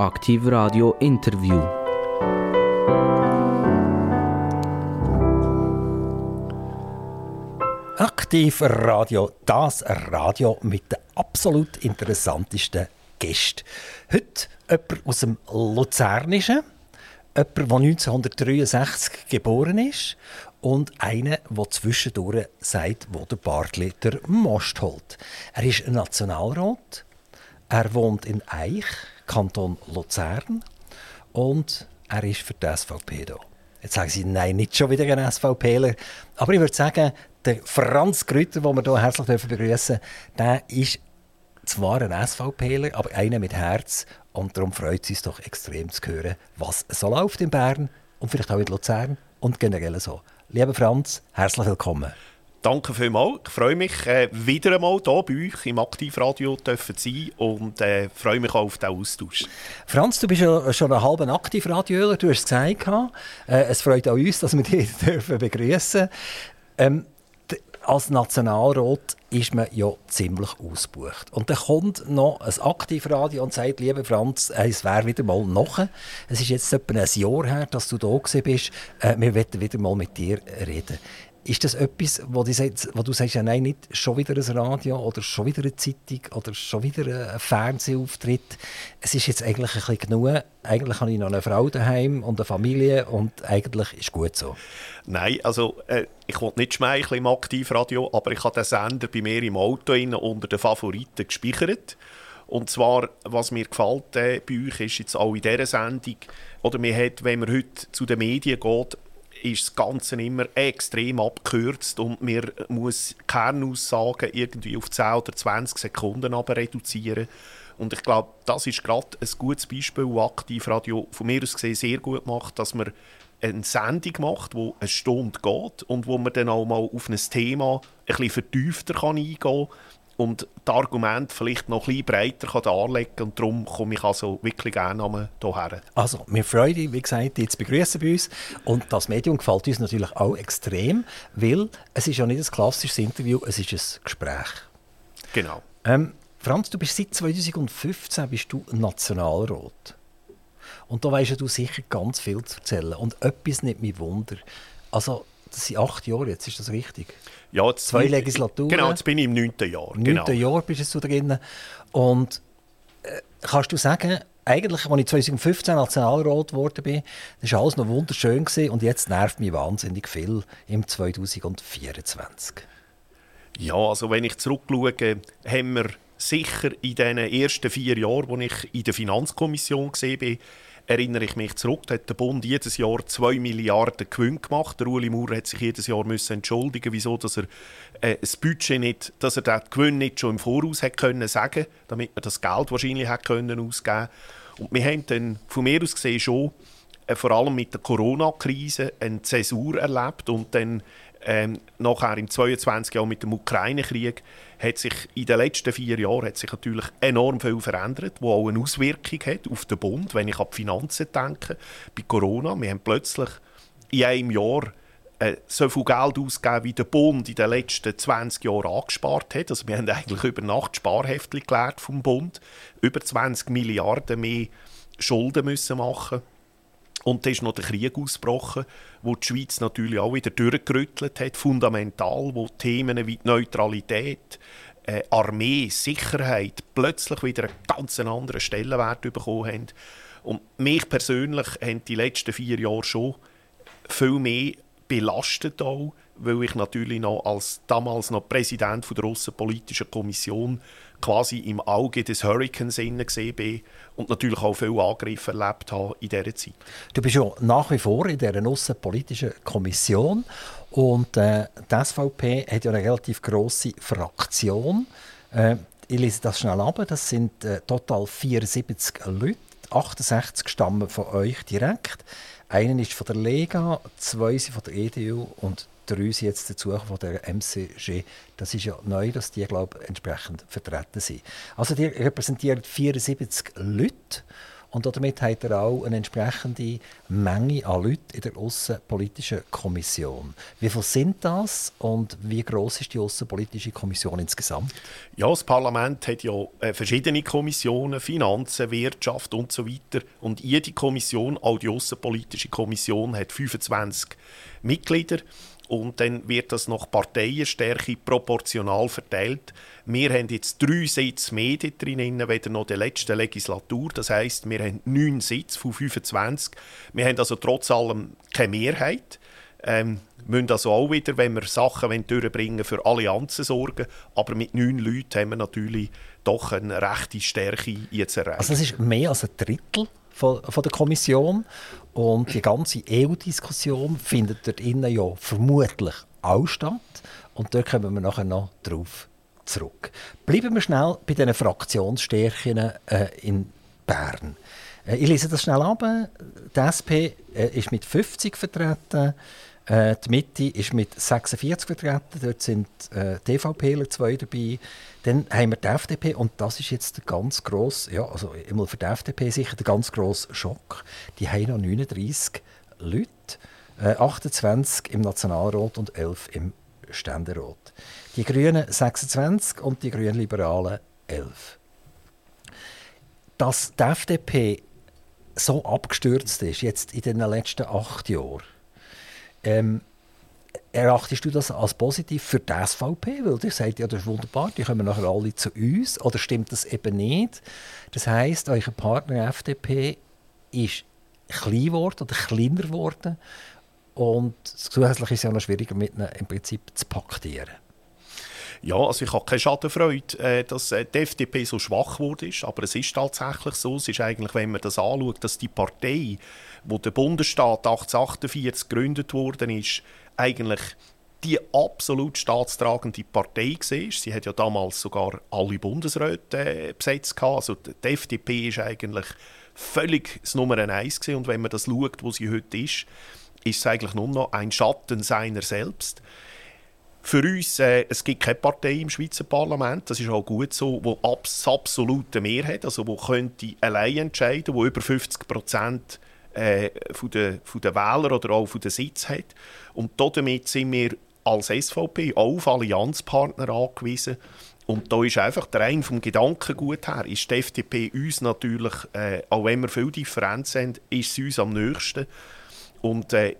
Aktiv Radio Interview. Aktiv Radio, das Radio mit den absolut interessantesten Gästen. Heute jemand aus dem Luzernischen, jemand, der 1963 geboren ist und einer, der zwischendurch sagt, wo der Bartli der Most holt. Er ist ein Nationalrat, er wohnt in Eich, Kanton Luzern und er ist für die SVP da. Jetzt sagen Sie, nein, nicht schon wieder ein SVPler. Aber ich würde sagen, der Franz Grütter, den wir hier herzlich begrüßen der ist zwar ein SVPler, aber einer mit Herz. Und darum freut es uns doch extrem zu hören, was so läuft in Bern und vielleicht auch in Luzern und generell so. Lieber Franz, herzlich willkommen. Danke vielmals. Ich freue mich, äh, wieder einmal hier bei euch im Aktivradio zu sein und äh, freue mich auch auf den Austausch. Franz, du bist ja schon ein halber Aktivradioler, du hast es gesagt. Äh, es freut auch uns, dass wir dich begrüßen dürfen. Ähm, als Nationalrat ist man ja ziemlich ausgebucht. Und dann kommt noch ein Aktivradio und sagt, lieber Franz, es wäre wieder mal noch. Es ist jetzt etwa ein Jahr her, dass du da bist. Äh, wir wollen wieder mal mit dir reden. Ist das etwas, wo du, sagst, wo du sagst, ja, nein, nicht schon wieder ein Radio oder schon wieder eine Zeitung oder schon wieder ein Fernsehauftritt? Es ist jetzt eigentlich ein bisschen genug. Eigentlich habe ich noch eine Frau daheim und eine Familie und eigentlich ist gut so. Nein, also äh, ich will nicht schmeicheln im Aktivradio, aber ich habe den Sender bei mir im Auto unter den Favoriten gespeichert. Und zwar, was mir gefällt äh, bei euch, ist jetzt auch in dieser Sendung, oder man hat, wenn man heute zu den Medien geht, ist das Ganze immer extrem abgekürzt und man muss Kernaussagen irgendwie auf 10 oder 20 Sekunden reduzieren. Und ich glaube, das ist gerade ein gutes Beispiel, wo Aktivradio von mir aus gesehen sehr gut macht, dass man eine Sendung macht, die eine Stunde geht und wo man dann auch mal auf ein Thema ein bisschen vertiefter eingehen kann und das Argument vielleicht noch ein bisschen breiter darlegen kann. Und darum komme ich also wirklich gerne hierher. Also, wir freuen uns, wie gesagt, dich zu begrüßen bei uns. Und das Medium gefällt uns natürlich auch extrem, weil es ist ja nicht ein klassisches Interview, es ist ein Gespräch. Genau. Ähm, Franz, du bist seit 2015 bist du Nationalrat. Und da weißt du sicher ganz viel zu erzählen. Und etwas nicht mich Wunder. Also, das sind acht Jahre jetzt, ist das richtig? Ja, jetzt Zwei Legislaturen. Genau, jetzt bin ich im neunten Jahr. Im neunten genau. Jahr bist du drin. Und äh, kannst du sagen, eigentlich, als ich 2015 Nationalrat geworden bin, das war alles noch wunderschön gewesen, und jetzt nervt mich wahnsinnig viel im 2024. Ja, also wenn ich zurückschaue, haben wir sicher in den ersten vier Jahren, als ich in der Finanzkommission war, erinnere ich mich zurück, hat der Bund jedes Jahr 2 Milliarden Gewinn gemacht. Der Uli Maurer hat sich jedes Jahr müssen entschuldigen, wieso dass er äh, das Budget nicht, dass er den Gewinn nicht schon im Voraus hat können sagen, damit man das Geld wahrscheinlich hat können ausgeben. Und wir haben dann von mir aus gesehen schon äh, vor allem mit der Corona-Krise eine Zäsur erlebt und dann ähm, nachher im 22 Jahr mit dem Ukraine-Krieg hat sich in den letzten vier Jahren hat sich natürlich enorm viel verändert, wo auch eine Auswirkung hat auf den Bund, wenn ich an die Finanzen denke. Bei Corona, wir haben plötzlich in einem Jahr äh, so viel Geld ausgegeben, wie der Bund in den letzten 20 Jahren angespart hat. Also wir haben eigentlich über Nacht Sparheftchen gelernt vom Bund. Über 20 Milliarden mehr Schulden müssen machen und dann ist noch der Krieg ausgebrochen, wo die Schweiz natürlich auch wieder durchgerüttelt hat, fundamental, wo Themen wie Neutralität, äh, Armee, Sicherheit plötzlich wieder einen ganz anderen Stellenwert bekommen haben. Und mich persönlich haben die letzten vier Jahre schon viel mehr belastet auch, weil ich natürlich noch als damals noch Präsident der Russenpolitischen Kommission quasi im Auge des Hurricanes gesehen bin und natürlich auch viele Angriffe erlebt habe in dieser Zeit. Du bist ja nach wie vor in dieser Aussenpolitischen Kommission und äh, die SVP hat ja eine relativ grosse Fraktion. Äh, ich lese das schnell ab. Das sind äh, total 74 Leute. 68 stammen von euch direkt. Einer ist von der Lega, zwei sind von der EDU und sind jetzt dazu von der MCG. Das ist ja neu, dass die, glaube entsprechend vertreten sind. Also die repräsentieren 74 Leute Und damit hat er auch eine entsprechende Menge an Leuten in der Außenpolitischen Kommission. Wie viele sind das und wie groß ist die Außenpolitische Kommission insgesamt? Ja, das Parlament hat ja äh, verschiedene Kommissionen, Finanzen, Wirtschaft und so weiter. Und jede Kommission, auch die Außenpolitische Kommission, hat 25 Mitglieder und dann wird das nach Parteienstärke proportional verteilt. Wir haben jetzt drei Sitze mehr drin, weder noch der letzten Legislatur. Das heißt, wir haben neun Sitze von 25. Wir haben also trotz allem keine Mehrheit. Ähm, müssen also auch wieder, wenn wir Sachen durchbringen für Allianzen sorgen. Aber mit neun Leuten haben wir natürlich doch eine rechte Stärke jetzt erreicht. Also das ist mehr als ein Drittel von, von der Kommission. Und die ganze EU-Diskussion findet dort innen ja vermutlich auch statt. Und dort kommen wir nachher noch drauf zurück. Bleiben wir schnell bei diesen Fraktionsstärken äh, in Bern. Äh, ich lese das schnell ab. Die SP äh, ist mit 50 vertreten. Äh, die Mitte ist mit 46 vertreten. Dort sind äh, DVPler zwei dabei. Dann haben wir die FDP und das ist jetzt der ganz grosse, ja, also immer für die FDP sicher der ganz grosse Schock. Die haben noch 39 Leute, äh, 28 im Nationalrat und 11 im Ständerat. Die Grünen 26 und die Grünen Liberalen 11. Dass die FDP so abgestürzt ist, jetzt in den letzten acht Jahren, ähm, erachtest du das als positiv für die SVP? Weil ihr sagt, ja, das ist wunderbar, die kommen nachher alle zu uns. Oder stimmt das eben nicht? Das heisst, euer Partner FDP ist klein geworden oder kleiner geworden. Und zusätzlich ist es ja noch schwieriger, mit ihnen im Prinzip zu paktieren. Ja, also ich habe keine Schadenfreude, äh, dass äh, die FDP so schwach wurde. Aber es ist tatsächlich so. Es ist eigentlich, wenn man das anschaut, dass die Partei, wo der Bundesstaat 1848 gegründet worden ist, eigentlich die absolut staatstragende Partei war. Sie hat ja damals sogar alle Bundesräte äh, besetzt. Also die FDP ist eigentlich völlig das Nummer eins gewesen. Und wenn man das schaut, wo sie heute ist, ist es eigentlich nur noch ein Schatten seiner selbst. Für uns, äh, es gibt keine Partei im Schweizer Parlament, das ist auch gut so, die abs absolute Mehrheit, also wo könnte allein entscheiden, wo über 50 Prozent äh, von der, von der Wähler oder auch von der Sitz hat. Und damit sind wir als SVP auch auf Allianzpartner angewiesen. Und da ist einfach der rein vom Gedankengut her, ist die FDP uns natürlich, äh, auch wenn wir viel Differenz haben, ist sie uns am nächsten. Und äh,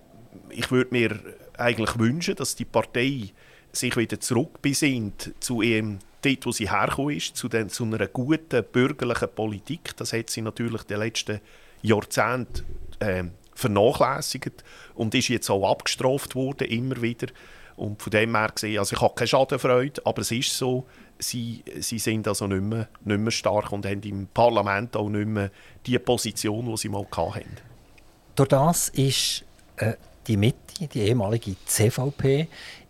ich würde mir eigentlich wünschen, dass die Partei sich wieder zurückbesinnt zu ihrem dort, wo sie hergekommen ist, zu, den, zu einer guten bürgerlichen Politik. Das hat sie natürlich in den letzten Jahrzehnten äh, vernachlässigt und ist jetzt auch abgestraft worden, immer wieder. Und von dem her gesehen, also ich habe keine Schadenfreude, aber es ist so, sie, sie sind also nicht mehr, nicht mehr stark und haben im Parlament auch nicht mehr die Position, die sie mal hatten. Durch das ist äh, die Mitte, die ehemalige CVP,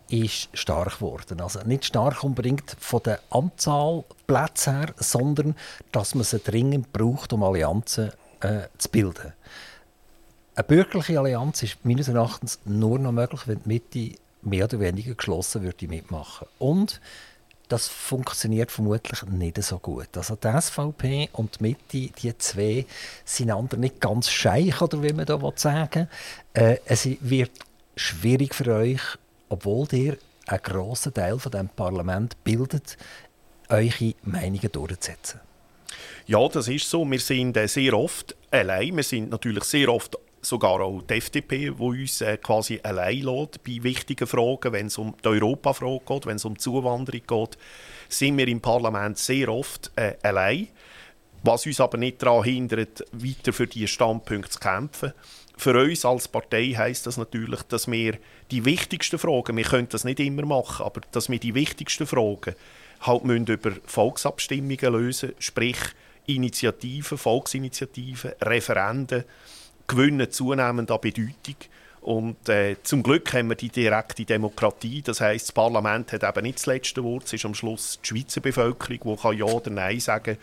ist stark geworden. Also nicht stark unbedingt von der Anzahl Plätze her, sondern dass man sie dringend braucht, um Allianzen äh, zu bilden. Eine bürgerliche Allianz ist meines Erachtens nur noch möglich, wenn die Mitte mehr oder weniger geschlossen würde mitmachen. Und das funktioniert vermutlich nicht so gut. Also die SVP und die Mitte, die zwei, sind einander nicht ganz scheich, oder wie man da sagen äh, Es wird schwierig für euch, obwohl ihr einen grossen Teil von dem Parlament bildet, eure Meinungen durchzusetzen. Ja, das ist so. Wir sind äh, sehr oft allein. Wir sind natürlich sehr oft sogar auch die FDP, die uns äh, quasi allein lässt bei wichtigen Fragen, wenn es um die Europafrage geht, wenn es um die Zuwanderung geht, sind wir im Parlament sehr oft äh, allein. Was uns aber nicht daran hindert, weiter für diese Standpunkte zu kämpfen. Für uns als Partei heißt das natürlich, dass wir die wichtigsten Fragen, wir können das nicht immer machen, aber dass wir die wichtigsten Fragen halt müssen über Volksabstimmungen lösen, sprich Initiativen, Volksinitiativen, Referenden, gewinnen zunehmend an Bedeutung. Und äh, zum Glück haben wir die direkte Demokratie. Das heißt, das Parlament hat eben nicht das letzte Wort. Es ist am Schluss die Schweizer Bevölkerung, die kann Ja oder Nein sagen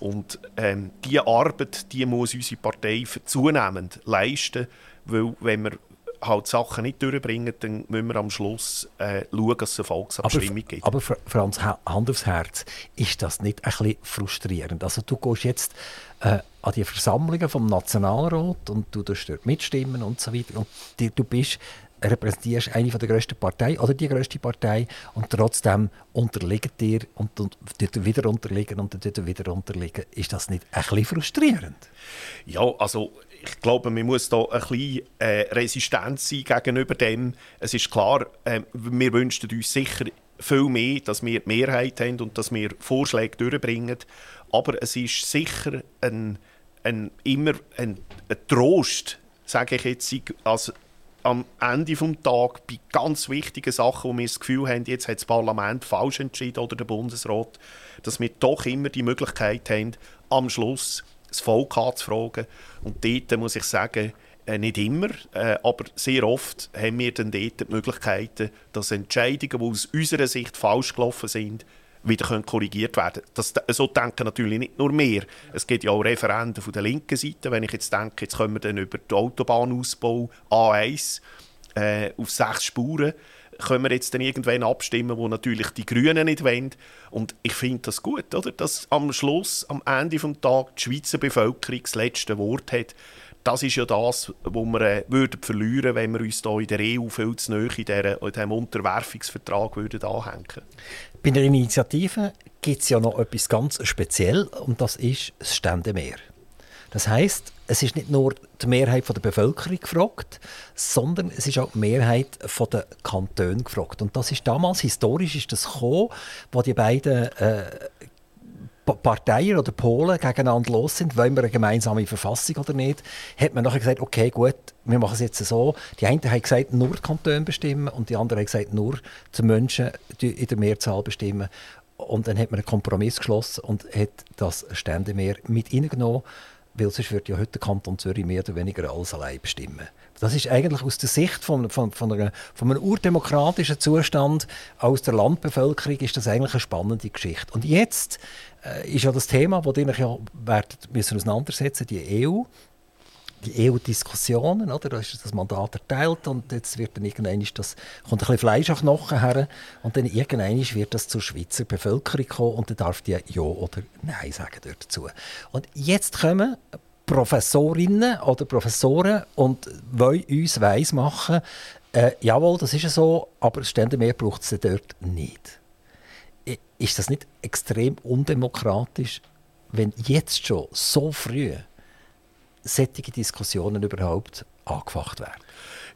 Und ähm, diese Arbeit die muss unsere Partei zunehmend leisten. Weil, wenn wir halt Sachen nicht durchbringen, dann müssen wir am Schluss äh, schauen, dass es eine Volksabstimmung aber, gibt. Aber Franz, Hand aufs Herz, ist das nicht ein bisschen frustrierend? Also du gehst jetzt äh, an die Versammlungen vom Nationalrat und du dort mitstimmen und so weiter und du bist repräsentierst eine der grössten Partei oder die grösste Partei und trotzdem unterliegen dir und, und wieder unterliegen und wieder unterliegen. Ist das nicht ein bisschen frustrierend? Ja, also ich glaube, man muss da ein bisschen äh, resistent sein gegenüber dem. Es ist klar, äh, wir wünschen uns sicher viel mehr, dass wir die Mehrheit haben und dass wir Vorschläge durchbringen. Aber es ist sicher ein, ein, immer ein, ein Trost, sage ich jetzt, als am Ende des Tages bei ganz wichtigen Sachen, wo wir das Gefühl haben, jetzt hat das Parlament falsch entschieden oder der Bundesrat, dass wir doch immer die Möglichkeit haben, am Schluss das Volk anzufragen. Und dort muss ich sagen, äh, nicht immer, äh, aber sehr oft haben wir dann dort die Möglichkeiten, dass Entscheidungen, die aus unserer Sicht falsch gelaufen sind, wieder korrigiert werden das, So denken natürlich nicht nur wir. Es gibt ja auch Referenden von der linken Seite. Wenn ich jetzt denke, jetzt können wir dann über den Autobahnausbau A1 äh, auf sechs Spuren können wir jetzt dann irgendwann abstimmen, wo natürlich die Grünen nicht wollen. Und ich finde das gut, oder? dass am Schluss, am Ende des Tages, die Schweizer Bevölkerung das letzte Wort hat. Das ist ja das, was wir äh, würden verlieren wenn wir uns hier in der EU viel zu nahe in, diesem Unterwerfungsvertrag würden anhängen Bei der Initiative gibt es ja noch etwas ganz Spezielles und das ist das Ständemeer. Das heißt, es ist nicht nur die Mehrheit der Bevölkerung gefragt, sondern es ist auch die Mehrheit der Kantone gefragt. Und das ist damals historisch ist das gekommen, wo die beiden äh, Parteien oder Polen gegeneinander los sind, wollen wir eine gemeinsame Verfassung oder nicht, hat man nachher gesagt, okay, gut, wir machen es jetzt so. Die einen haben gesagt, nur die Kantone bestimmen und die anderen haben gesagt, nur die Menschen in der Mehrzahl bestimmen. Und dann hat man einen Kompromiss geschlossen und hat das Ständemeer mit reingenommen weil sonst würde ja heute der Kanton Zürich mehr oder weniger alles allein bestimmen. Das ist eigentlich aus der Sicht von, von, von, einer, von einem urdemokratischen Zustand aus der Landbevölkerung ist das eigentlich eine spannende Geschichte. Und jetzt ist ja das Thema, das ihr ja werdet müssen auseinandersetzen, die EU die EU-Diskussionen, oder? Da ist das Mandat erteilt und jetzt wird dann irgendwann das, kommt ein bisschen Fleisch auf Knochen her und dann irgendwann wird das zur Schweizer Bevölkerung kommen und dann darf die Ja oder Nein sagen dazu. Und jetzt kommen Professorinnen oder Professoren und wollen uns weismachen, äh, jawohl, das ist ja so, aber Ständemeer braucht es dort nicht. Ist das nicht extrem undemokratisch, wenn jetzt schon so früh solche Diskussionen überhaupt angefacht werden?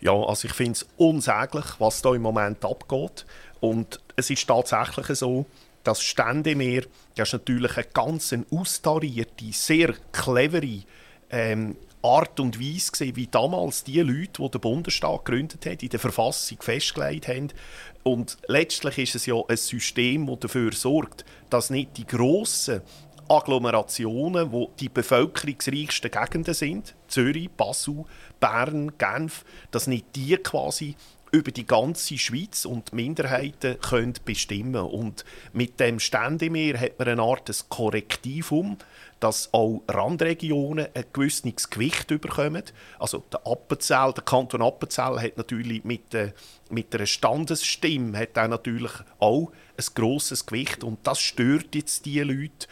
Ja, also ich finde es unsäglich, was da im Moment abgeht. Und es ist tatsächlich so, dass Ständemeer, das ist natürlich eine ganz austarierte, sehr clevere ähm, Art und Weise gesehen, wie damals die Leute, die den Bundesstaat gegründet haben, in der Verfassung festgelegt haben. Und letztlich ist es ja ein System, das dafür sorgt, dass nicht die grossen Agglomerationen, wo die bevölkerungsreichsten Gegenden sind, Zürich, Basel, Bern, Genf, dass nicht die quasi über die ganze Schweiz und Minderheiten können bestimmen. Und mit dem Ständemeer hat man eine Art Korrektivum, dass auch Randregionen ein gewisses Gewicht bekommen. Also der Appenzell, der Kanton Appenzell hat natürlich mit, der, mit einer Standesstimme hat auch natürlich auch ein grosses Gewicht und das stört jetzt die Leute,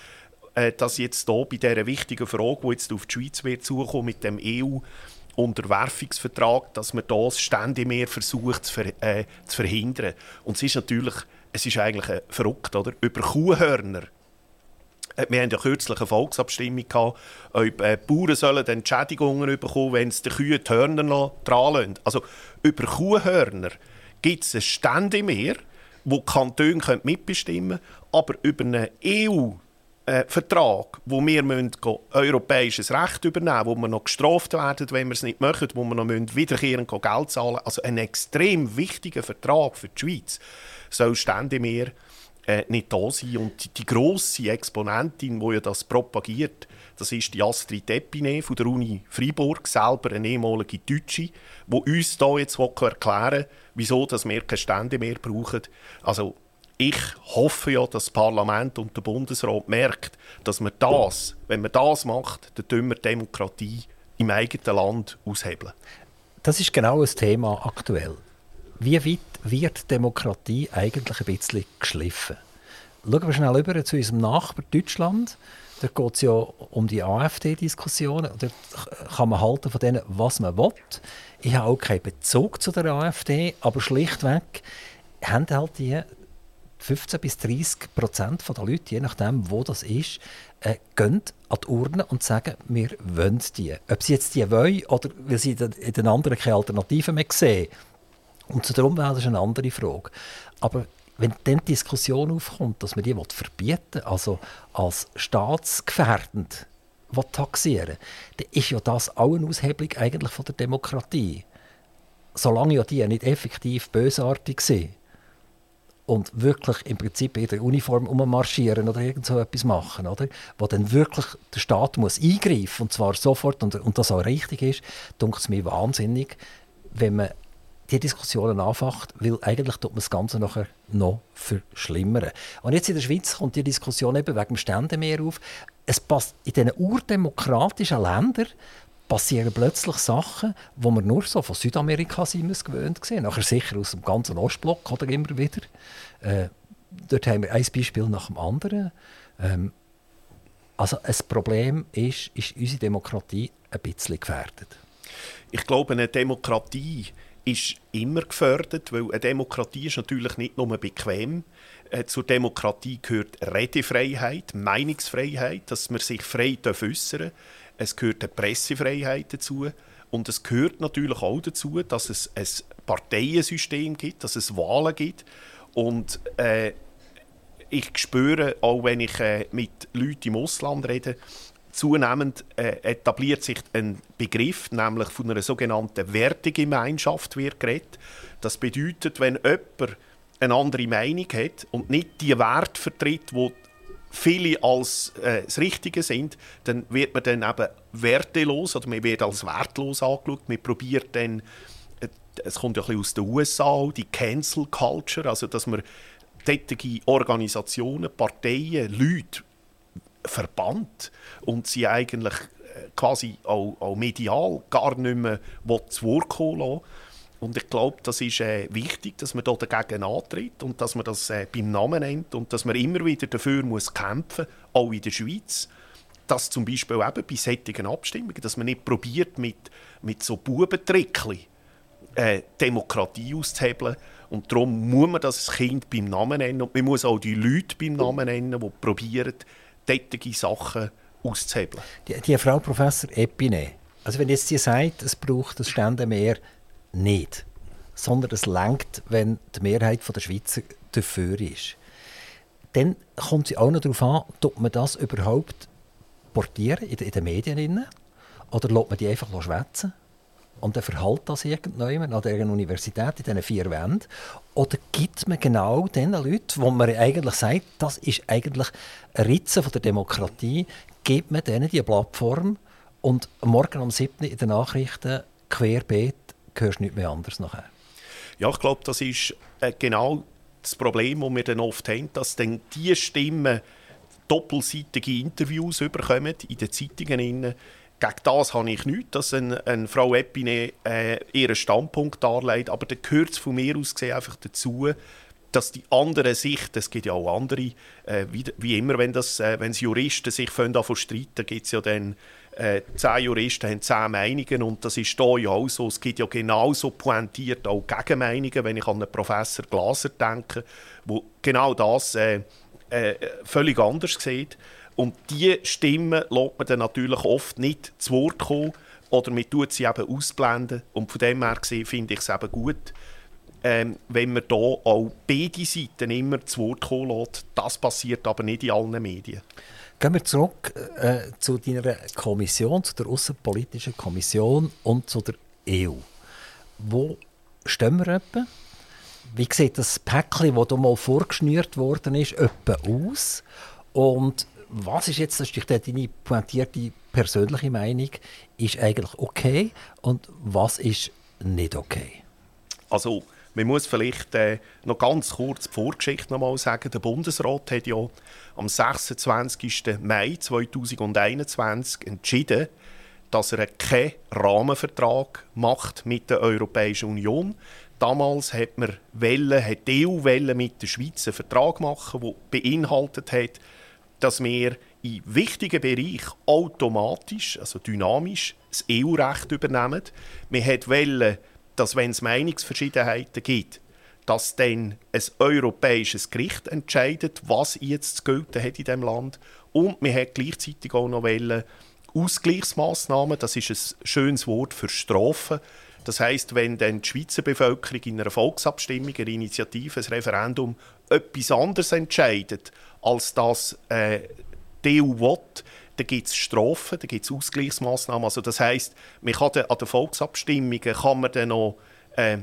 äh, dass jetzt hier bei dieser wichtigen Frage, die jetzt auf die Schweiz wird zukommen mit dem EU-Unterwerfungsvertrag, dass man das ständig mehr versucht zu, ver äh, zu, verhindern. Und es ist natürlich, es ist eigentlich äh, verrückt, oder? Über Kuhhörner äh, wir hatten ja kürzlich eine Volksabstimmung gehabt, ob äh, Bauern sollen Entschädigungen bekommen, wenn sie den Kühen die Hörner dran lassen. Also über Kuhhörner gibt es ein Stände mehr, wo die Kantone mitbestimmen können, aber über eine EU äh, Vertrag, wo wir müssen europäisches Recht übernehmen müssen, wo wir noch gestraft werden, wenn wir es nicht machen, wo wir noch wiederkehrend Geld zahlen müssen. Also ein extrem wichtiger Vertrag für die Schweiz soll ständig mehr äh, nicht da sein. Und die, die grosse Exponentin, die ja das propagiert, das ist die Astrid Epine von der Uni Freiburg, selber eine ehemalige Deutsche, die uns da jetzt erklären will, wieso dass wir keine Stände mehr brauchen. Also ich hoffe ja, dass das Parlament und der Bundesrat merkt, dass man das, wenn man das macht, dann tun wir Demokratie im eigenen Land aushebeln. Das ist genau das Thema aktuell. Wie weit wird Demokratie eigentlich ein bisschen geschliffen? Schauen wir schnell über zu unserem Nachbar Deutschland. Da geht es ja um die AfD-Diskussionen. Da kann man halten von denen, was man will. Ich habe auch keinen Bezug zu der AfD, aber schlichtweg haben halt die 15 bis 30 Prozent der Leute, je nachdem, wo das ist, äh, gehen an die Urne und sagen, wir wollen die. Ob sie jetzt die wollen oder weil sie in den anderen keine Alternativen mehr sehen. Und zu der Umwelt ist eine andere Frage. Aber wenn dann die Diskussion aufkommt, dass man die verbieten also als staatsgefährdend taxieren dann ist ja das auch eine Aushebelung eigentlich von der Demokratie. Solange ja die nicht effektiv bösartig sind und wirklich im Prinzip in der Uniform ummarschieren oder irgend so etwas machen, oder? wo dann wirklich der Staat muss eingreifen und zwar sofort und, und das auch richtig ist, denke es mir wahnsinnig, wenn man die Diskussionen anfacht, weil eigentlich tut man das Ganze nachher noch verschlimmern. Und jetzt in der Schweiz kommt die Diskussion eben wegen dem Ständemeer auf. Es passt in diesen urdemokratischen Ländern passieren plötzlich Sachen, wo man nur so von Südamerika sind gewöhnt gesehen. Nachher sicher aus dem ganzen Ostblock oder immer wieder. Äh, dort haben wir ein Beispiel nach dem anderen. Ähm, also ein Problem ist, ist unsere Demokratie ein bisschen gefährdet. Ich glaube, eine Demokratie ist immer gefördert, weil eine Demokratie ist natürlich nicht nur bequem. Äh, zur Demokratie gehört Redefreiheit, Meinungsfreiheit, dass man sich frei äußern darf. Es gehört eine Pressefreiheit dazu. Und es gehört natürlich auch dazu, dass es ein Parteiensystem gibt, dass es Wahlen gibt. Und äh, ich spüre, auch wenn ich äh, mit Leuten im Ausland rede, Zunehmend äh, etabliert sich ein Begriff, nämlich von einer sogenannten Wertegemeinschaft wird geredet. Das bedeutet, wenn jemand eine andere Meinung hat und nicht die Werte vertritt, die viele als äh, das Richtige sind, dann wird man dann eben wertelos oder man wird als wertlos angeschaut. Man probiert dann, äh, es kommt ja ein bisschen aus den USA, die Cancel Culture, also dass man solche Organisationen, Parteien, Leute verbannt und sie eigentlich äh, quasi auch, auch medial gar nicht mehr zu Wort kommen lassen. Und ich glaube, das ist äh, wichtig, dass man da dagegen antritt und dass man das äh, beim Namen nennt und dass man immer wieder dafür muss kämpfen muss, auch in der Schweiz, dass zum Beispiel eben bei solchen Abstimmungen, dass man nicht probiert, mit, mit so Bubentrickli äh, Demokratie auszuhebeln. Und darum muss man das Kind beim Namen nennen und man muss auch die Leute beim Namen nennen, die probieren, solche Sachen auszuhebeln. Die, die Frau Professor Epine, also wenn jetzt sie sagt, es braucht das Ständemeer nicht, sondern es lenkt, wenn die Mehrheit der Schweizer dafür ist, dann kommt sie auch noch darauf an, ob man das überhaupt portieren in, den Medien oder lässt man die einfach schwätzen? Und dann verhält das irgendjemand an der Universität in diesen vier Wänden? Oder gibt man genau den Leuten, wo man eigentlich sagt, das ist eigentlich ein Ritze von der Demokratie, gibt man denen die Plattform und morgen um 7 in den Nachrichten querbeet hörst du nicht mehr anders nachher? Ja, ich glaube, das ist äh, genau das Problem, das wir dann oft haben, dass dann diese Stimmen doppelseitige Interviews bekommen in den Zeitungen gegen das habe ich nichts, dass eine, eine Frau Epine äh, ihren Standpunkt darlegt, aber da gehört es von mir aus gesehen einfach dazu, dass die andere Sicht, es gibt ja auch andere, äh, wie, wie, immer, wenn, das, äh, wenn Juristen sich davon streiten, gibt es ja dann äh, zehn Juristen haben zehn Meinungen und das ist hier ja auch so. Es gibt ja genauso pointiert auch Gegenmeinungen, wenn ich an einen Professor Glaser denke, wo genau das äh, äh, völlig anders sieht. Und diese Stimmen lässt man dann natürlich oft nicht zu Wort kommen oder man tut sie eben ausblenden. Und von dem her gesehen finde ich es eben gut, ähm, wenn man hier auch beide Seiten immer zu Wort kommen lässt. Das passiert aber nicht in allen Medien. Gehen wir zurück äh, zu deiner Kommission, zu der Außenpolitischen Kommission und zu der EU. Wo stehen wir etwa? Wie sieht das Päckchen, das da mal vorgeschnürt worden ist, etwa aus? Und was ist jetzt, das ist deine pointierte persönliche Meinung, ist eigentlich okay und was ist nicht okay? Also, man muss vielleicht äh, noch ganz kurz die Vorgeschichte noch mal sagen. Der Bundesrat hat ja am 26. Mai 2021 entschieden, dass er keinen Rahmenvertrag macht mit der Europäischen Union. Damals hat man Welle, hat die EU mit der Schweiz einen Vertrag machen, der beinhaltet hat, dass wir in wichtigen Bereichen automatisch, also dynamisch, das EU-Recht übernehmen. Wir wollen, dass wenn es Meinungsverschiedenheiten gibt, dass dann ein europäisches Gericht entscheidet, was jetzt zu gelten hat in diesem Land. Und wir hat gleichzeitig auch noch wollen, Ausgleichsmaßnahmen, das ist ein schönes Wort für Strafen. Das heißt, wenn dann die Schweizer Bevölkerung in einer Volksabstimmung, einer Initiative, ein Referendum etwas anderes entscheidet, als das äh, die EU will, dann gibt es Strafen, dann gibt es Ausgleichsmaßnahmen. Also das heißt, man kann an den Volksabstimmungen kann man dann noch, äh,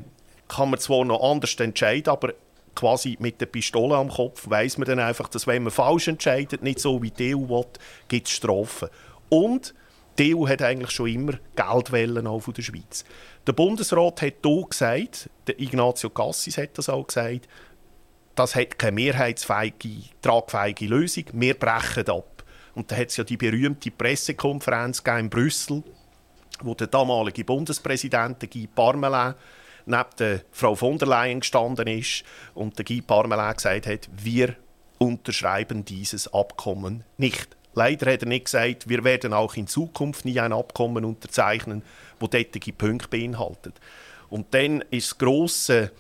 kann man zwar noch anders entscheiden, aber quasi mit der Pistole am Kopf weiß man dann einfach, dass wenn man falsch entscheidet, nicht so wie die EU will, gibt es Strafen. Und die EU hat eigentlich schon immer Geldwellen auch von der Schweiz. Der Bundesrat hat hier gesagt, der Ignazio Cassis hat das auch gesagt, das hat keine mehrheitsfähige, tragfähige Lösung, wir brechen ab. Und da hat es ja die berühmte Pressekonferenz in Brüssel, wo der damalige Bundespräsident Guy Parmelin neben der Frau von der Leyen gestanden ist und der Guy Parmelin gesagt hat, wir unterschreiben dieses Abkommen nicht. Leider hat er nicht gesagt, wir werden auch in Zukunft nie ein Abkommen unterzeichnen, das solche Punkte beinhaltet. Und dann ist das grosse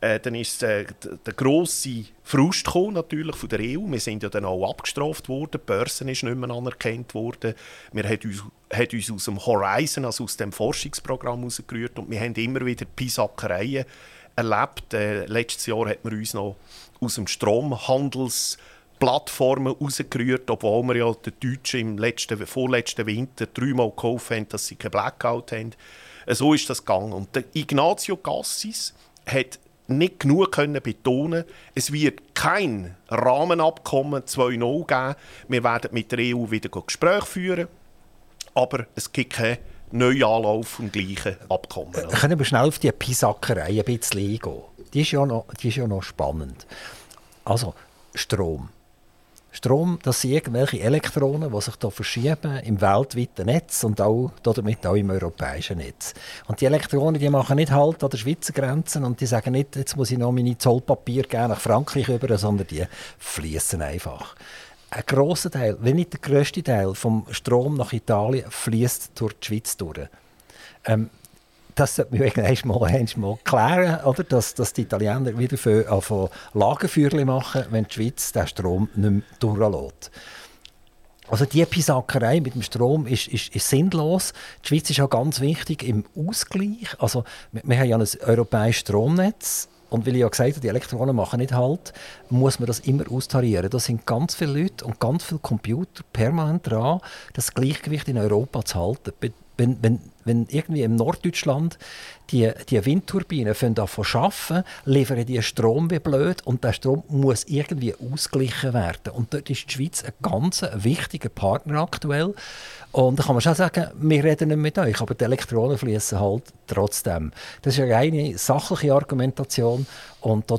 äh, dann ist äh, der grosse Frust natürlich von der EU. Wir sind ja dann auch abgestraft worden, die Börse ist nicht mehr anerkannt worden. Wir haben uns, hat uns aus dem Horizon, also aus dem Forschungsprogramm herausgerührt und wir haben immer wieder Pisackereien erlebt. Äh, letztes Jahr hat man uns noch aus dem Stromhandels Plattformen rausgerührt, obwohl wir ja den Deutschen im letzten, vorletzten Winter dreimal gekauft haben, dass sie keinen Blackout haben. Äh, so ist das gegangen. Und der Ignazio Cassis hat nicht genug können betonen es wird kein Rahmenabkommen 2.0 geben. Wir werden mit der EU wieder Gespräche führen, aber es gibt keinen neuen Anlauf und gleichen Abkommen. Äh, können wir schnell auf die Pisackerei ein bisschen eingehen? Die ist ja noch, die ist ja noch spannend. Also, Strom. Strom, das sind irgendwelche Elektronen, die sich hier verschieben im weltweiten Netz und auch, damit auch im europäischen Netz. Und die Elektronen die machen nicht Halt an den Schweizer Grenzen und die sagen nicht, jetzt muss ich noch meine Zollpapier gerne nach Frankreich über, sondern die fließen einfach. Ein grosser Teil, wenn nicht der grösste Teil vom Strom nach Italien fließt durch die Schweiz durch. Ähm, das sollte man irgendwann mal, mal klären, oder? Dass, dass die Italiener wieder also Lagerfeuer machen, wenn die Schweiz den Strom nicht mehr durchlässt. Also die Pisackerei mit dem Strom ist, ist, ist, sinnlos. Die Schweiz ist auch ganz wichtig im Ausgleich. Also wir, wir haben ja ein europäisches Stromnetz und weil ich ja gesagt habe, die Elektronen machen nicht halt, muss man das immer austarieren. Da sind ganz viele Leute und ganz viele Computer permanent dran, das Gleichgewicht in Europa zu halten wenn, wenn, wenn irgendwie im Norddeutschland die, die Windturbinen arbeiten, liefern die Strom wie blöd und der Strom muss irgendwie ausgeglichen werden. Und dort ist die Schweiz ein ganz wichtiger Partner aktuell. Und da kann man schon sagen, wir reden nicht mit euch, aber die Elektronen fließen halt trotzdem. Das ist eine sachliche Argumentation und da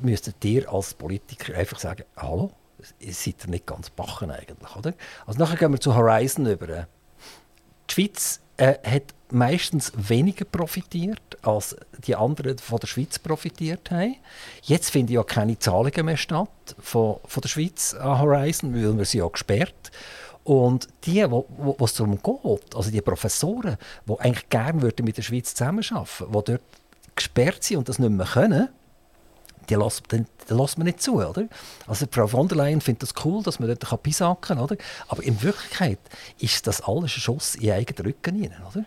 müsstet ihr als Politiker einfach sagen, hallo, seid ihr nicht ganz bachen eigentlich, oder? Also nachher gehen wir zu Horizon über die Schweiz äh, hat meistens weniger profitiert, als die anderen von der Schweiz profitiert haben. Jetzt finden ja keine Zahlungen mehr statt von, von der Schweiz an Horizon, weil wir sie ja gesperrt und die, wo, wo, es darum geht, also die Professoren, die eigentlich gerne mit der Schweiz zusammenarbeiten würden, die dort gesperrt sind und das nicht mehr können, die lässt, lässt man nicht zu, oder? Also Frau von der Leyen findet das cool, dass man dort pisacken kann, oder? Aber in Wirklichkeit ist das alles ein Schuss in eigenen Rücken rein, oder?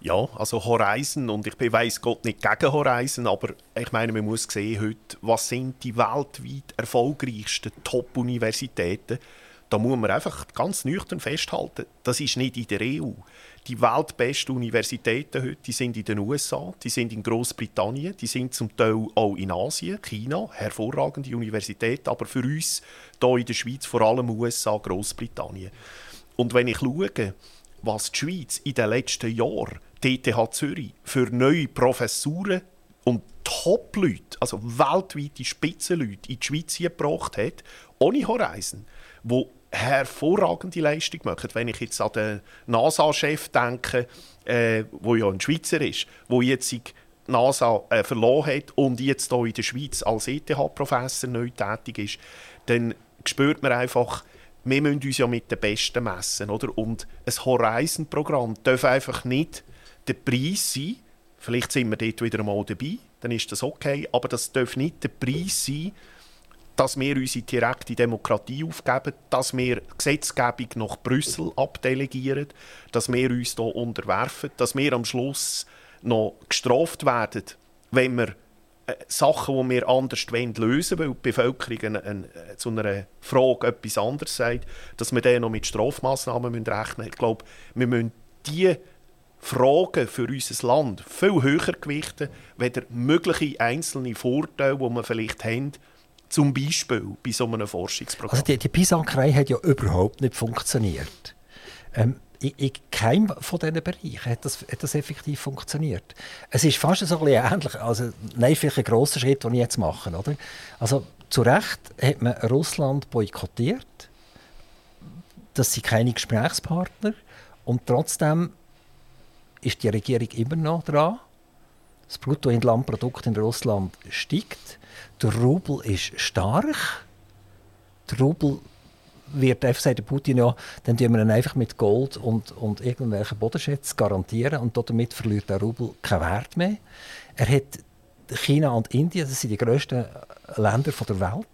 Ja, also Horizon, und ich weiß Gott nicht gegen Horizon, aber ich meine, man muss sehen heute, was sind die weltweit erfolgreichsten Top-Universitäten da muss man einfach ganz nüchtern festhalten, das ist nicht in der EU. Die weltbesten Universitäten heute die sind in den USA, die sind in Großbritannien, die sind zum Teil auch in Asien, China, hervorragende Universitäten, aber für uns hier in der Schweiz vor allem USA, Großbritannien. Und wenn ich schaue, was die Schweiz in den letzten Jahren, TTH Zürich, für neue Professuren und Top-Leute, also weltweite Spitzenleute in die Schweiz gebracht hat, ohne Horizon, wo hervorragende Leistung machen. Wenn ich jetzt an den NASA-Chef denke, äh, wo ja ein Schweizer ist, wo jetzt die NASA äh, verloren hat und jetzt hier in der Schweiz als ETH-Professor neu tätig ist, dann spürt man einfach, wir müssen uns ja mit den Besten messen. Oder? Und ein Horizon-Programm darf einfach nicht der Preis sein. Vielleicht sind wir dort wieder einmal dabei, dann ist das okay. Aber das darf nicht der Preis sein, dass wir unsere direkte Demokratie aufgeben, dass wir Gesetzgebung nach Brüssel abdelegieren, dass wir uns hier unterwerfen, dass wir am Schluss noch gestraft werden, wenn wir äh, Sachen, die wir anders lösen wollen, weil die Bevölkerung eine, eine, äh, zu einer Frage etwas anderes sagt, dass wir dann noch mit Strafmaßnahmen rechnen müssen. Ich glaube, wir müssen diese Fragen für unser Land viel höher gewichten, weder mögliche einzelne Vorteile, die wir vielleicht haben, zum Beispiel bei so einem Forschungsprogramm. Also die, die Pisackerei hat ja überhaupt nicht funktioniert. Ähm, in, in keinem von diesen Bereichen hat das, hat das effektiv funktioniert. Es ist fast so ein ähnlich, also nein, vielleicht ein grosser Schritt, den ich jetzt mache. Oder? Also zu Recht hat man Russland boykottiert. Das sind keine Gesprächspartner. Und trotzdem ist die Regierung immer noch dran. Das Bruttoinlandprodukt in Russland steigt. Der Rubel ist stark. Der Rubel wird einfach sagt Putin ja, dann tun wir ihn einfach mit Gold und, und irgendwelchen Bodenschätzen garantieren und damit verliert der Rubel keinen Wert mehr. Er hat China und Indien, das sind die grössten Länder der Welt,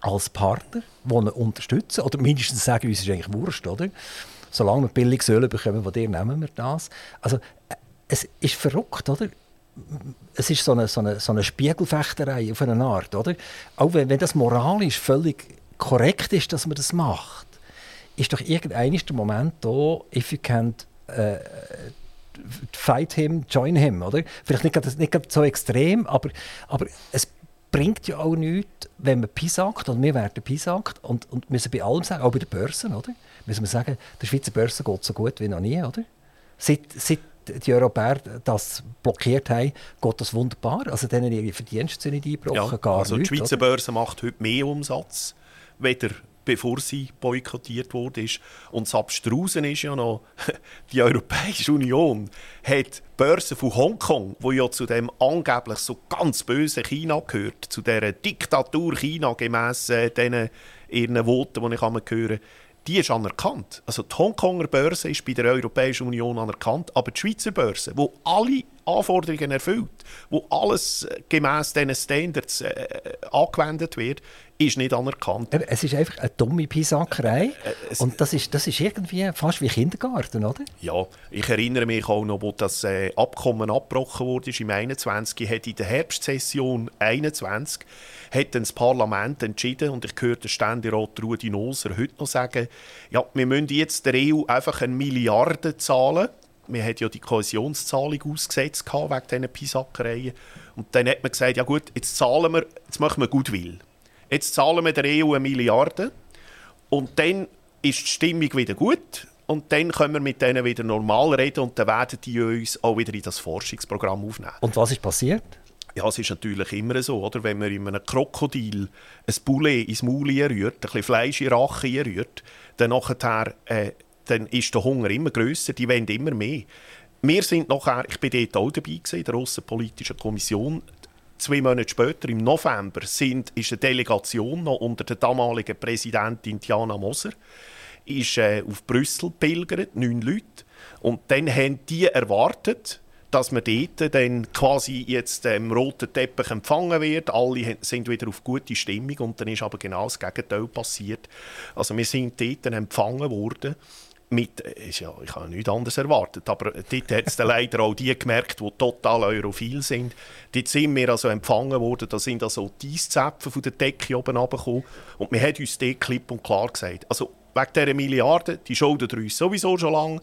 als Partner, die ihn unterstützen oder mindestens sagen, uns ist eigentlich wurscht, oder? Solange wir billiges Öl bekommen von dir, nehmen wir das. Also es ist verrückt, oder? Es ist so eine, so eine, so eine Spiegelfechterei auf eine Art, oder? Auch wenn, wenn das moralisch völlig korrekt ist, dass man das macht, ist doch irgendein der Moment da, if you can't äh, fight him, join him, oder? Vielleicht nicht, nicht so extrem, aber, aber es bringt ja auch nichts, wenn man pisagt, und wir werden pisagt, und, und müssen bei allem sagen, auch bei den Börsen, oder? Müssen wir sagen, der Schweizer Börse geht so gut wie noch nie, oder? Seit, seit die Europäer das blockiert haben, geht das wunderbar. Also denen ihre Verdienste nicht eingebrochen, ja, gar also nicht, Die Schweizer oder? Börse macht heute mehr Umsatz weder bevor sie boykottiert wurde. Und das Abstrusen ist ja noch, die Europäische Union hat Börsen von Hongkong, wo ja zu dem angeblich so ganz bösen China gehört, zu der Diktatur China gemäss äh, diesen ihren Worten, die ich hören die ist anerkannt. Also die Hongkonger Börse ist bei der Europäischen Union anerkannt, aber die Schweizer Börse, wo alle Anforderungen erfüllt, wo alles äh, gemäß diesen Standards äh, angewendet wird, ist nicht anerkannt. Es ist einfach eine dumme Pisackerei. Äh, und das ist, das ist irgendwie fast wie Kindergarten, oder? Ja, ich erinnere mich auch noch, wo das äh, Abkommen abgebrochen wurde im 21. hat in der Herbstsession 21 hat das Parlament entschieden, und ich höre den Ständerat Rudi Noser heute noch sagen, ja, wir müssen jetzt der EU einfach eine Milliarde zahlen. Wir hat ja die Kohäsionszahlung ausgesetzt wegen diesen Pisackereien. Und dann hat man gesagt, ja gut, jetzt zahlen wir, jetzt machen wir Gutwill. Jetzt zahlen wir der EU eine Milliarde und dann ist die Stimmung wieder gut und dann können wir mit denen wieder normal reden und dann werden die uns auch wieder in das Forschungsprogramm aufnehmen. Und was ist passiert? Ja, es ist natürlich immer so, oder? wenn man in einem Krokodil ein Poulet ins Maul rührt, ein bisschen Fleisch in Rache rührt, dann, nachher, äh, dann ist der Hunger immer grösser, die wollen immer mehr. Wir sind nachher, ich war dort auch dabei, in der Russenpolitischen Kommission, Zwei Monate später, im November, sind, ist eine Delegation noch unter der damaligen Präsidentin Diana Moser ist, äh, auf Brüssel pilgert, neun Leute. Und dann haben die erwartet, dass man dort dann quasi jetzt im ähm, roten Teppich empfangen wird. Alle sind wieder auf gute Stimmung und dann ist aber genau das Gegenteil passiert. Also wir sind dort empfangen worden mit, ist ja, ich habe nichts anderes erwartet, aber dort hat es leider auch die gemerkt, die total europhil sind. Dort sind wir also empfangen worden, da sind also die Eiszäpfe von der Decke oben runtergekommen und wir haben uns dort klipp und klar gesagt, also wegen dieser Milliarden, die schulden uns sowieso schon lange,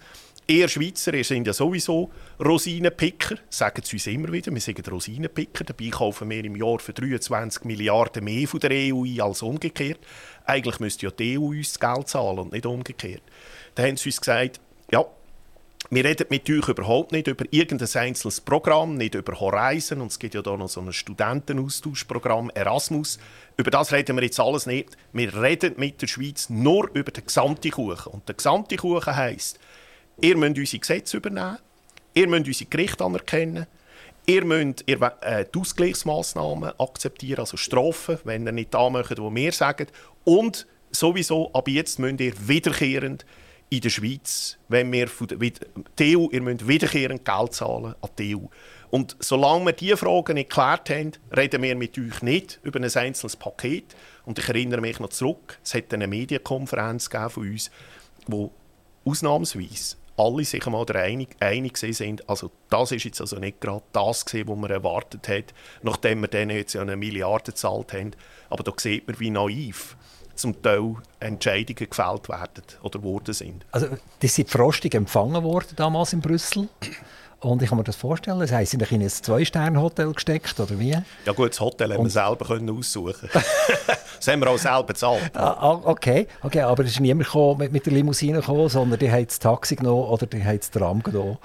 Ihr Schweizer ihr sind ja sowieso Rosinenpicker, sagen sie uns immer wieder. Wir sind Rosinenpicker, dabei kaufen wir im Jahr für 23 Milliarden mehr von der EU ein als umgekehrt. Eigentlich müsste ja die EU uns das Geld zahlen und nicht umgekehrt. Dann haben sie uns gesagt, ja, wir reden mit euch überhaupt nicht über irgendein einzelnes Programm, nicht über Horizon, und es gibt ja da noch so ein Studentenaustauschprogramm Erasmus. Über das reden wir jetzt alles nicht. Wir reden mit der Schweiz nur über den gesamten Kuchen. Und der gesamte Kuchen heisst, ihr müsst unsere Gesetze übernehmen, ihr müsst unsere Gerichte anerkennen, ihr müsst ihr, äh, die Ausgleichsmaßnahmen akzeptieren, also Strafen, wenn ihr nicht da macht, was wir sagen. Und sowieso, ab jetzt müsst ihr wiederkehrend in der Schweiz, wenn wir von der, die EU, ihr müsst wiederkehrend Geld zahlen an die EU. Und solange wir diese Fragen nicht geklärt haben, reden wir mit euch nicht über ein einzelnes Paket. Und ich erinnere mich noch zurück, es hat eine Medienkonferenz von uns, wo ausnahmsweise alle sich einmal einig, einig sind, also das ist jetzt also nicht gerade das gewesen, was man erwartet hat, nachdem wir denen jetzt ja eine Milliarde gezahlt haben. Aber da sieht man, wie naiv zum Teil Entscheidungen gefällt werden oder wurden sind. Also, die sind frostig empfangen worden damals in Brüssel. Und ich kann mir das vorstellen, das heisst, Sie in ein Zwei-Sterne-Hotel gesteckt, oder wie? Ja gut, das Hotel haben wir selber können aussuchen Das haben wir auch selber bezahlt. Ah, ah, okay, okay, aber es ist niemand mit, mit der Limousine gekommen, sondern die haben das Taxi genommen oder die haben das Tram genommen.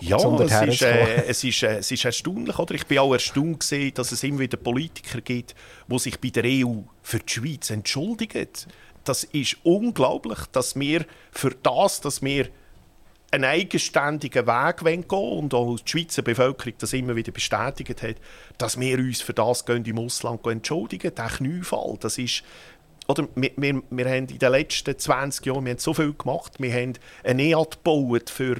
Ja, es ist, äh, es, ist, äh, es ist erstaunlich. Oder? Ich bin auch erstaunt, gewesen, dass es immer wieder Politiker gibt, die sich bei der EU für die Schweiz entschuldigen. Das ist unglaublich, dass wir für das, dass wir einen eigenständigen Weg gehen wollen und auch die Schweizer Bevölkerung das immer wieder bestätigt hat, dass wir uns für das gehen, im Ausland entschuldigen. Der Kniefall, das ist oder wir, wir, wir haben in den letzten 20 Jahren wir haben so viel gemacht. Wir haben eine EAT gebaut für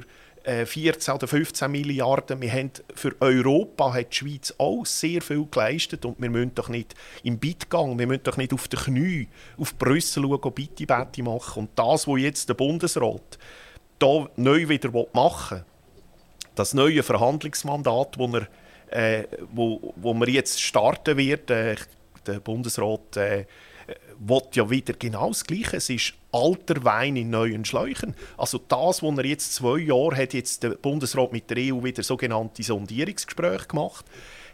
14 äh, oder 15 Milliarden. Wir haben für Europa hat die Schweiz auch sehr viel geleistet und wir müssen doch nicht im Bittgang, wir müssen doch nicht auf den Knie auf Brüssel schauen, bitte, bitte machen. Und das, was jetzt der Bundesrat da neu wieder machen das neue Verhandlungsmandat, wo, er, äh, wo, wo wir jetzt starten wird, äh, der Bundesrat äh, will ja wieder genau das Gleiche. Es ist alter Wein in neuen Schläuchen. Also das, was er jetzt zwei Jahre hat jetzt der Bundesrat mit der EU wieder sogenannte Sondierungsgespräche gemacht,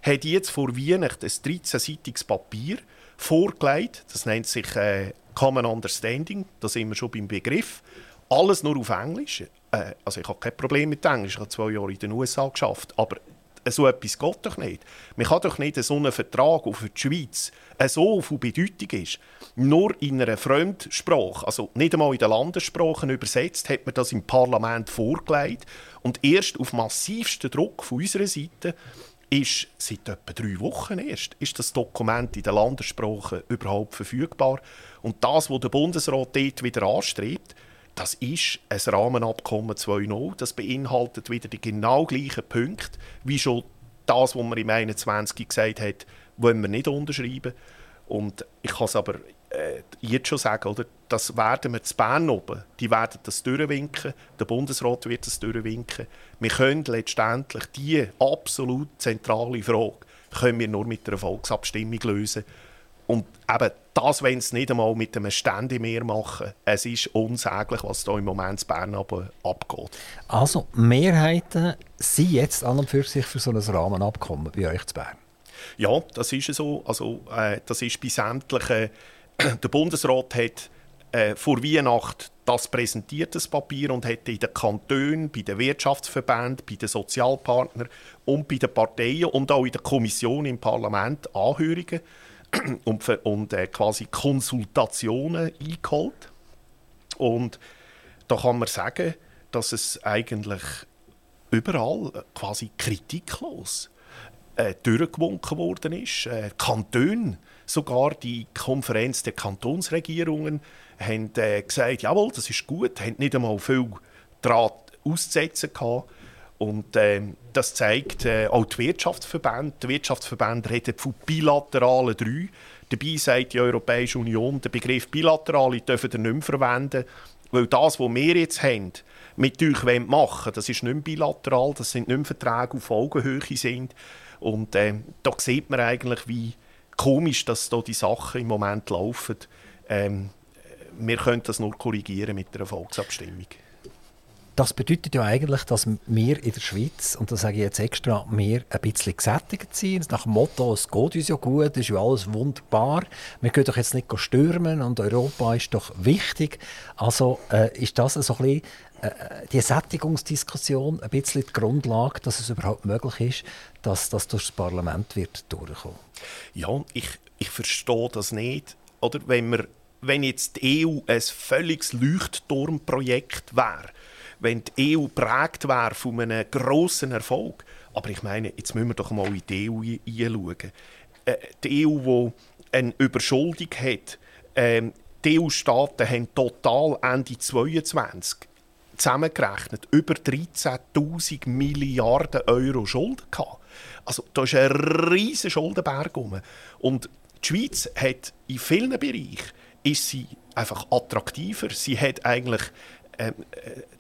hat jetzt vor Weihnachten ein 13-seitiges Papier vorgelegt. Das nennt sich äh, Common Understanding. Da sind wir schon beim Begriff. Alles nur auf Englisch. Äh, also ich habe kein Problem mit Englisch. Ich habe zwei Jahre in den USA geschafft. Aber so etwas geht doch nicht. Man kann doch nicht so einen Vertrag, der für die Schweiz so von Bedeutung ist, nur in einer Fremdsprache, also nicht einmal in den Landessprachen übersetzt, hat man das im Parlament vorgelegt. Und erst auf massivsten Druck von unserer Seite ist seit etwa drei Wochen erst ist das Dokument in den Landessprachen überhaupt verfügbar. Und das, was der Bundesrat dort wieder anstrebt, das ist ein Rahmenabkommen 2.0. Das beinhaltet wieder die genau gleichen Punkte wie schon das, was man im 21 gesagt hat, wollen wir nicht unterschreiben. Und ich kann es aber äh, jetzt schon sagen, oder? das werden wir zu Bern oben, die werden das durchwinken, der Bundesrat wird das durchwinken. Wir können letztendlich diese absolut zentrale Frage können wir nur mit einer Volksabstimmung lösen. Und eben das, wenn es nicht einmal mit einem Ständemeer machen, es ist unsäglich, was da im Moment in Bern abgeht. Also, Mehrheiten sind jetzt an und für sich für so ein Rahmenabkommen bei euch zu Bern? Ja, das ist so. Also, äh, das ist bei sämtlichen... der Bundesrat hat äh, vor Weihnachten das präsentiert, das Papier, und hat in den Kantonen, bei den Wirtschaftsverbänden, bei den Sozialpartnern und bei den Parteien und auch in der Kommission im Parlament Anhörungen und, und äh, quasi Konsultationen eingeholt. Und da kann man sagen, dass es eigentlich überall äh, quasi kritiklos äh, durchgewunken worden ist. Äh, Kantone, sogar die Konferenz der Kantonsregierungen, haben äh, gesagt, jawohl, das ist gut, haben nicht einmal viel Draht auszusetzen gehabt. Und äh, das zeigt äh, auch die Wirtschaftsverbände. Die Wirtschaftsverbände reden von bilateralen drei. Dabei sagt die Europäische Union, den Begriff bilaterale dürfen wir nicht mehr verwenden, weil das, was wir jetzt haben, mit euch machen wollen, das ist nicht mehr bilateral, das sind nicht mehr Verträge auf Augenhöhe sind. Und äh, da sieht man eigentlich, wie komisch dass da die Sachen im Moment laufen. Ähm, wir können das nur korrigieren mit einer Volksabstimmung. Das bedeutet ja eigentlich, dass wir in der Schweiz, und das sage ich jetzt extra, wir ein bisschen gesättigt sind. Nach dem Motto, es geht uns ja gut, es ist ja alles wunderbar. Wir können doch jetzt nicht stürmen und Europa ist doch wichtig. Also äh, ist das so ein bisschen äh, die Sättigungsdiskussion ein bisschen die Grundlage, dass es überhaupt möglich ist, dass das durch das Parlament wird durchkommen. Ja, ich, ich verstehe das nicht. Oder wenn, wir, wenn jetzt die EU ein völliges Leuchtturmprojekt wäre, wenn die EU prägt wäre von einem grossen Erfolg. Aber ich meine, jetzt müssen wir doch mal in die EU hinschauen. Äh, die EU, die eine Überschuldung hat, ähm, die EU-Staaten haben total Ende 2022 zusammengerechnet über 13.000 Milliarden Euro Schulden gehabt. Also da ist ein riesiger Schuldenberg rum. Und die Schweiz hat in vielen Bereichen ist sie einfach attraktiver. Sie hat eigentlich äh,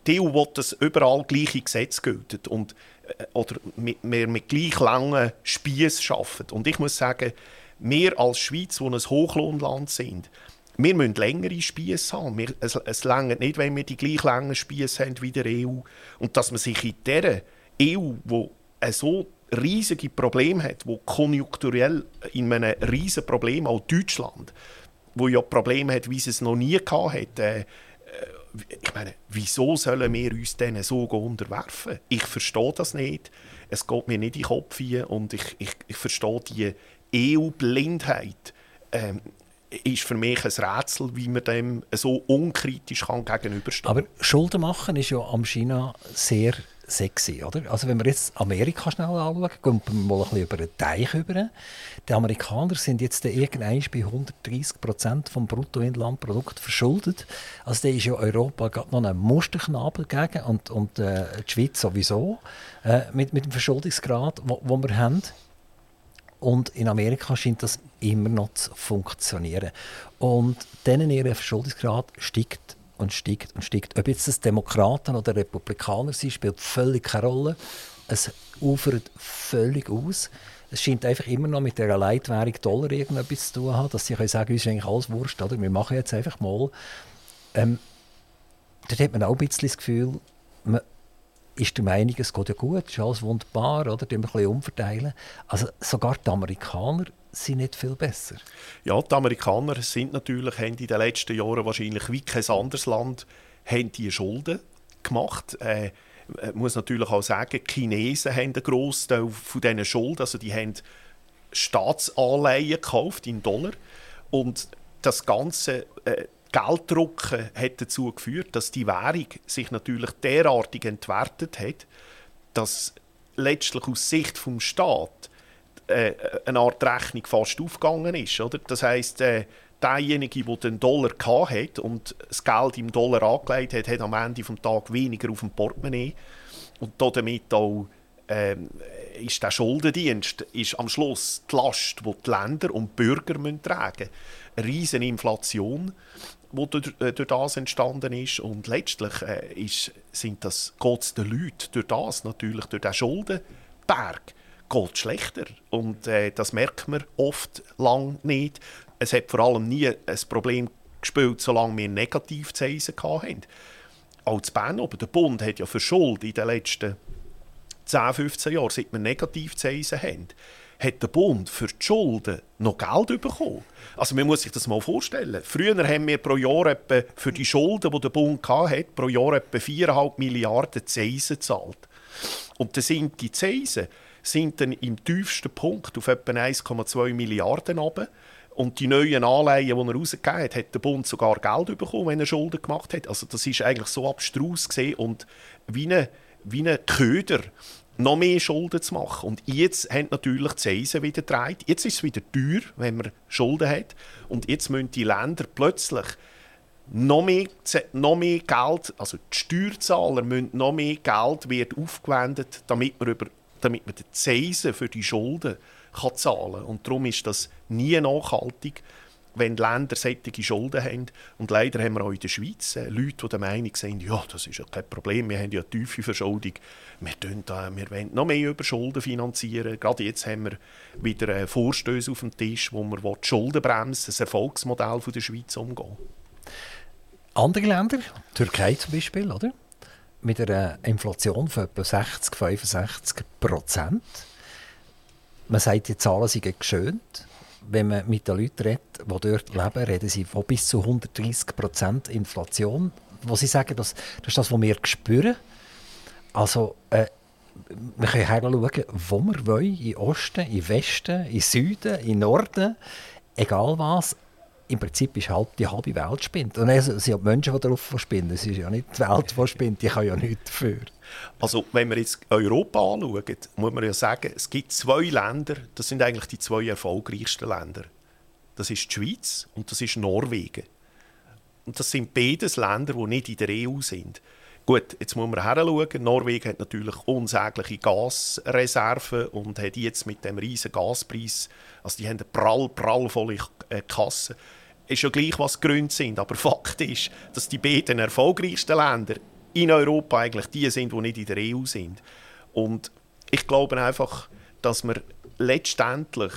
die EU will, dass überall gleiche Gesetze gelten und äh, oder wir mit, gleich langen Spießen arbeiten. Und ich muss sagen, wir als Schweiz, die ein Hochlohnland sind, wir müssen längere Spieße haben. Wir, es, es reicht nicht, wenn wir die gleich langen Spieße haben wie der EU. Und dass man sich in dieser EU, die so riesige Probleme hat, wo konjunkturell in einem riesigen Problem, auch Deutschland, wo ja Probleme hat, wie es es noch nie hatte, äh, äh, ich meine, wieso sollen wir uns denen so unterwerfen? Ich verstehe das nicht. Es geht mir nicht in den Kopf hin und ich, ich, ich verstehe die EU-Blindheit. Ähm, ist für mich ein Rätsel, wie man dem so unkritisch kann gegenüberstehen kann. Aber Schulden machen ist ja am China sehr sexy, oder? Also wenn wir jetzt Amerika schnell anschauen, gehen wir mal ein bisschen über den Teich über. Die Amerikaner sind jetzt irgendwann bei 130 Prozent vom Bruttoinlandprodukt verschuldet. Also da ist ja Europa gerade noch ein Musterknabel gegen und, und äh, die Schweiz sowieso äh, mit, mit dem Verschuldungsgrad, wo wir haben. Und in Amerika scheint das immer noch zu funktionieren. Und denen ihr Verschuldungsgrad steigt und steigt und steigt. Ob jetzt das Demokraten oder Republikaner sind, spielt völlig keine Rolle. Es ufert völlig aus. Es scheint einfach immer noch mit der Leitwährung Dollar irgendetwas zu tun haben, dass sie können sagen, uns ist eigentlich alles wurscht, oder? wir machen jetzt einfach mal. Ähm, dort hat man auch ein bisschen das Gefühl, man ist der Meinung, es geht ja gut, es ist alles wunderbar, oder? wir ein bisschen umverteilen. Also sogar die Amerikaner sind nicht viel besser. Ja, die Amerikaner sind natürlich, haben in den letzten Jahren wahrscheinlich wie kein anderes Land, haben die Schulden gemacht. Äh, muss natürlich auch sagen, die Chinesen haben einen Großteil von diesen Schulden, also die haben Staatsanleihen gekauft in Dollar und das ganze äh, Gelddrucken hat dazu geführt, dass die Währung sich natürlich derartig entwertet hat, dass letztlich aus Sicht vom Staat äh, eine Art Rechnung fast aufgegangen ist. Oder? Das heisst, äh, derjenige, der den Dollar hatte und das Geld im Dollar angelegt hat, hat am Ende des Tages weniger auf dem Portemonnaie. Und damit auch ähm, ist der Schuldendienst ist am Schluss die Last, die die Länder und die Bürger tragen müssen. Riesige Inflation wo äh, durch das entstanden ist. Und letztlich äh, ist, sind das, geht es den Leuten durch das natürlich, durch den Schuldenberg, geht schlechter. Und äh, das merkt man oft lang nicht. Es hat vor allem nie ein Problem gespielt, solange wir Negativzinsen hatten. Auch in Bern oben, der Bund hat ja verschuldet in den letzten 10, 15 Jahren, seit wir Negativzinsen haben hat der Bund für die Schulden noch Geld bekommen. Also man muss sich das mal vorstellen. Früher haben wir pro Jahr etwa für die Schulden, die der Bund hatte, pro Jahr etwa 4,5 Milliarden Zinsen gezahlt. Und dann sind die Zinsen sind dann im tiefsten Punkt auf etwa 1,2 Milliarden runter. Und die neuen Anleihen, die er rausgegeben hat, hat der Bund sogar Geld bekommen, wenn er Schulden gemacht hat. Also das ist eigentlich so abstrus gesehen und wie ein, wie ein Köder noch mehr Schulden zu machen. Und jetzt haben natürlich die Zinsen wieder gedreht. Jetzt ist es wieder teuer, wenn man Schulden hat. Und jetzt müssen die Länder plötzlich noch mehr, noch mehr Geld, also die Steuerzahler müssen noch mehr Geld wird aufgewendet, damit man, über, damit man die Zinsen für die Schulden kann zahlen kann. Und darum ist das nie nachhaltig wenn Länder solche Schulden haben. Und leider haben wir auch in der Schweiz äh, Leute, die der Meinung sind, ja, das ist ja kein Problem, wir haben ja eine tiefe Verschuldung, wir, tun da, wir wollen noch mehr über Schulden finanzieren. Gerade jetzt haben wir wieder äh, Vorstöße auf dem Tisch, wo wir die Schuldenbremse, das Erfolgsmodell von der Schweiz umgehen. Andere Länder, Türkei zum Beispiel, oder? mit einer Inflation von etwa 60, 65 Prozent. Man sagt, die Zahlen sind geschönt. Wenn man mit den Leuten redet, die dort leben, reden sie von bis zu 130 Prozent Inflation. Wo sie sagen, das, das ist das, was wir spüren. Also, äh, wir können hinschauen, wo wir wollen, in Osten, in Westen, in Süden, in Norden, egal was. Im Prinzip ist halt die halbe Welt spinnt. Und es sind die Menschen, die darauf spinnen. Es ist ja nicht die Welt, die spinnt, die kann ja nichts dafür. Also wenn wir jetzt Europa anschauen, muss man ja sagen, es gibt zwei Länder, das sind eigentlich die zwei erfolgreichsten Länder. Das ist die Schweiz und das ist Norwegen. Und das sind beides Länder, die nicht in der EU sind. Gut, jetzt muss man hinschauen. Norwegen hat natürlich unsägliche Gasreserven und hat jetzt mit dem riesen Gaspreis, also die haben eine prall, prallvolle äh, Kasse. Ist ja gleich, was die Gründe sind, aber Fakt ist, dass die beiden erfolgreichsten Länder in Europa eigentlich die sind, die nicht in der EU sind. Und ich glaube einfach, dass man letztendlich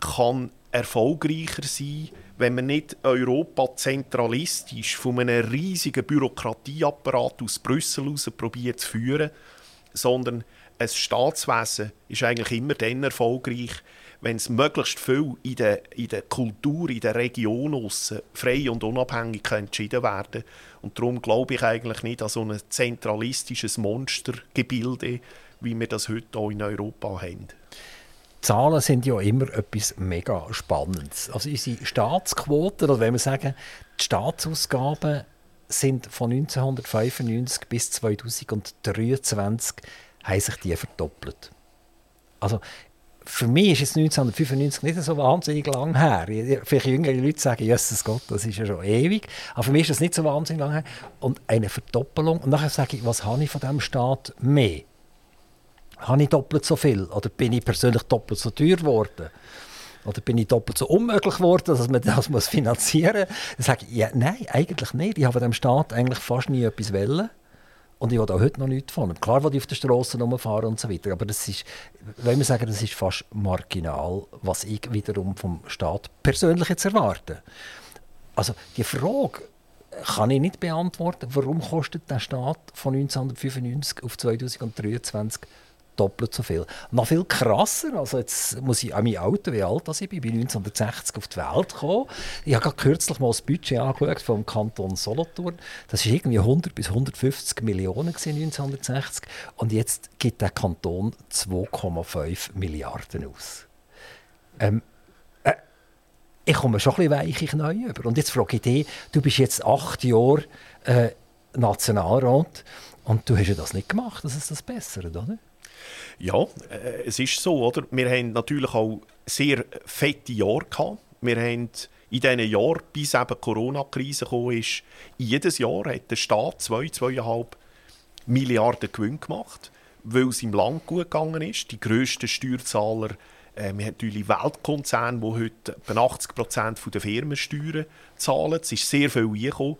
kann erfolgreicher sein kann, wenn man nicht Europa zentralistisch von einem riesigen Bürokratieapparat aus Brüssel aus probiert zu führen, sondern ein Staatswesen ist eigentlich immer dann erfolgreich, wenn es möglichst viel in der, in der Kultur, in der Region frei und unabhängig entschieden werden Und darum glaube ich eigentlich nicht an so ein zentralistisches Monstergebilde, wie wir das heute hier in Europa haben. Zahlen sind ja immer etwas mega Spannendes. Also unsere Staatsquoten, oder wenn wir sagen, die Staatsausgaben sind von 1995 bis 2023 haben sich die verdoppelt. Also für mich ist es 1995 nicht so wahnsinnig lang her. Vielleicht jüngere Leute sagen, Jesus Gott, das ist ja schon ewig. Aber für mich ist das nicht so wahnsinnig lang her. Und eine Verdoppelung. Und nachher sage ich, was habe ich von diesem Staat mehr? habe ich doppelt so viel? Oder bin ich persönlich doppelt so teuer geworden? Oder bin ich doppelt so unmöglich geworden, dass man das finanzieren muss? Dann sage ich, ja, nein, eigentlich nicht. Ich habe dem Staat eigentlich fast nie etwas wollen. Und ich will auch heute noch nichts von. Klar, will ich auf der Straße rumfahren und so weiter. Aber das ist, wenn wir sagen, das ist fast marginal, was ich wiederum vom Staat persönlich jetzt erwarte. Also die Frage kann ich nicht beantworten, warum kostet der Staat von 1995 auf 2023 doppelt so viel. Noch viel krasser, also jetzt muss ich an mein Auto, wie alt das ich bin, ich bin 1960 auf die Welt gekommen. Ich habe kürzlich mal das Budget angeschaut vom Kanton Solothurn. Das war irgendwie 100 bis 150 Millionen 1960 und jetzt gibt der Kanton 2,5 Milliarden aus. Ähm, äh, ich komme schon ein bisschen weiche Knie über. Und jetzt frage ich dich, du bist jetzt acht Jahre äh, Nationalrat und du hast ja das nicht gemacht, das ist das Bessere, oder? Ja, äh, es ist so, oder? Wir haben natürlich auch sehr fette Jahre gehabt. Wir haben in diesen Jahren, bis eben die Corona-Krise kam, ist, jedes Jahr hat der Staat 2, 2,5 Milliarden Gewinn gemacht, weil es im Land gut gegangen ist. Die grössten Steuerzahler äh, wir haben natürlich Weltkonzerne, die heute etwa 80 Prozent der Firmensteuern zahlen. Es ist sehr viel eingekommen.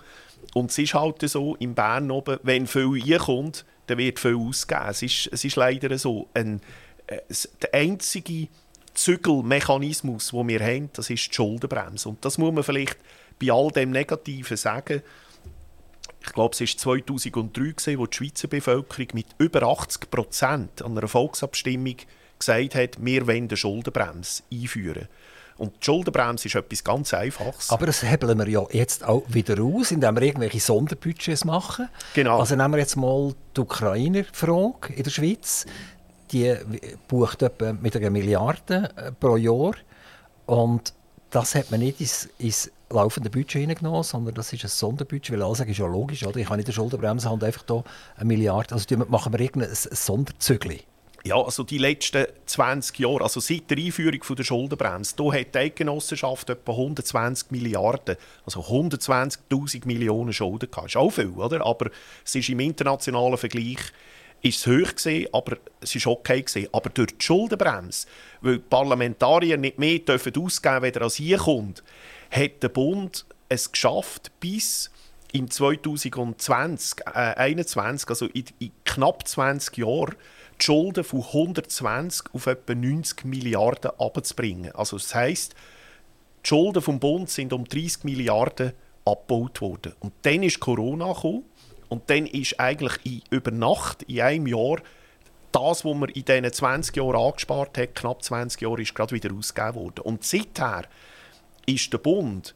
Und es ist halt so, in Bern oben, wenn viel einkommt, dann wird viel ausgegeben. Es ist, es ist leider so. Ein, äh, der einzige Zügelmechanismus, den wir haben, das ist die Schuldenbremse. Und das muss man vielleicht bei all dem Negativen sagen. Ich glaube, es war 2003, gewesen, wo die Schweizer Bevölkerung mit über 80 Prozent an einer Volksabstimmung gesagt hat, wir wollen eine Schuldenbremse einführen. Und die Schuldenbremse ist etwas ganz Einfaches. Aber das hebeln wir ja jetzt auch wieder aus, indem wir irgendwelche Sonderbudgets machen. Genau. Also nehmen wir jetzt mal die Ukrainer-Frage in der Schweiz. Die bucht etwa mit einer Milliarde äh, pro Jahr. Und das hat man nicht ins, ins laufende Budget hineingenommen, sondern das ist ein Sonderbudget, weil alle sagen, ist ja logisch, oder? ich kann nicht der Schuldenbremse haben einfach hier eine Milliarde, also machen wir irgendein Sonderzügel. Ja, also die letzten 20 Jahre, also seit der Einführung der Schuldenbremse, da hat die Eidgenossenschaft etwa 120 Milliarden, also 120'000 Millionen Schulden gehabt. Ist auch viel, oder? Aber es ist im internationalen Vergleich ist hoch gewesen, aber es ist okay gewesen. Aber durch die Schuldenbremse, weil die Parlamentarier nicht mehr dürfen ausgeben dürfen, als hier kommt, hat der Bund es geschafft, bis im 2020, äh, 21, also in, in knapp 20 Jahren, Schulden von 120 auf etwa 90 Milliarden abzubringen. Also das heisst, die Schulden vom Bund sind um 30 Milliarden abgebaut worden. Und dann ist Corona gekommen Und dann ist eigentlich in, über Nacht, in einem Jahr, das, was man in diesen 20 Jahren angespart hat, knapp 20 Jahre, ist gerade wieder ausgegeben worden. Und seither ist der Bund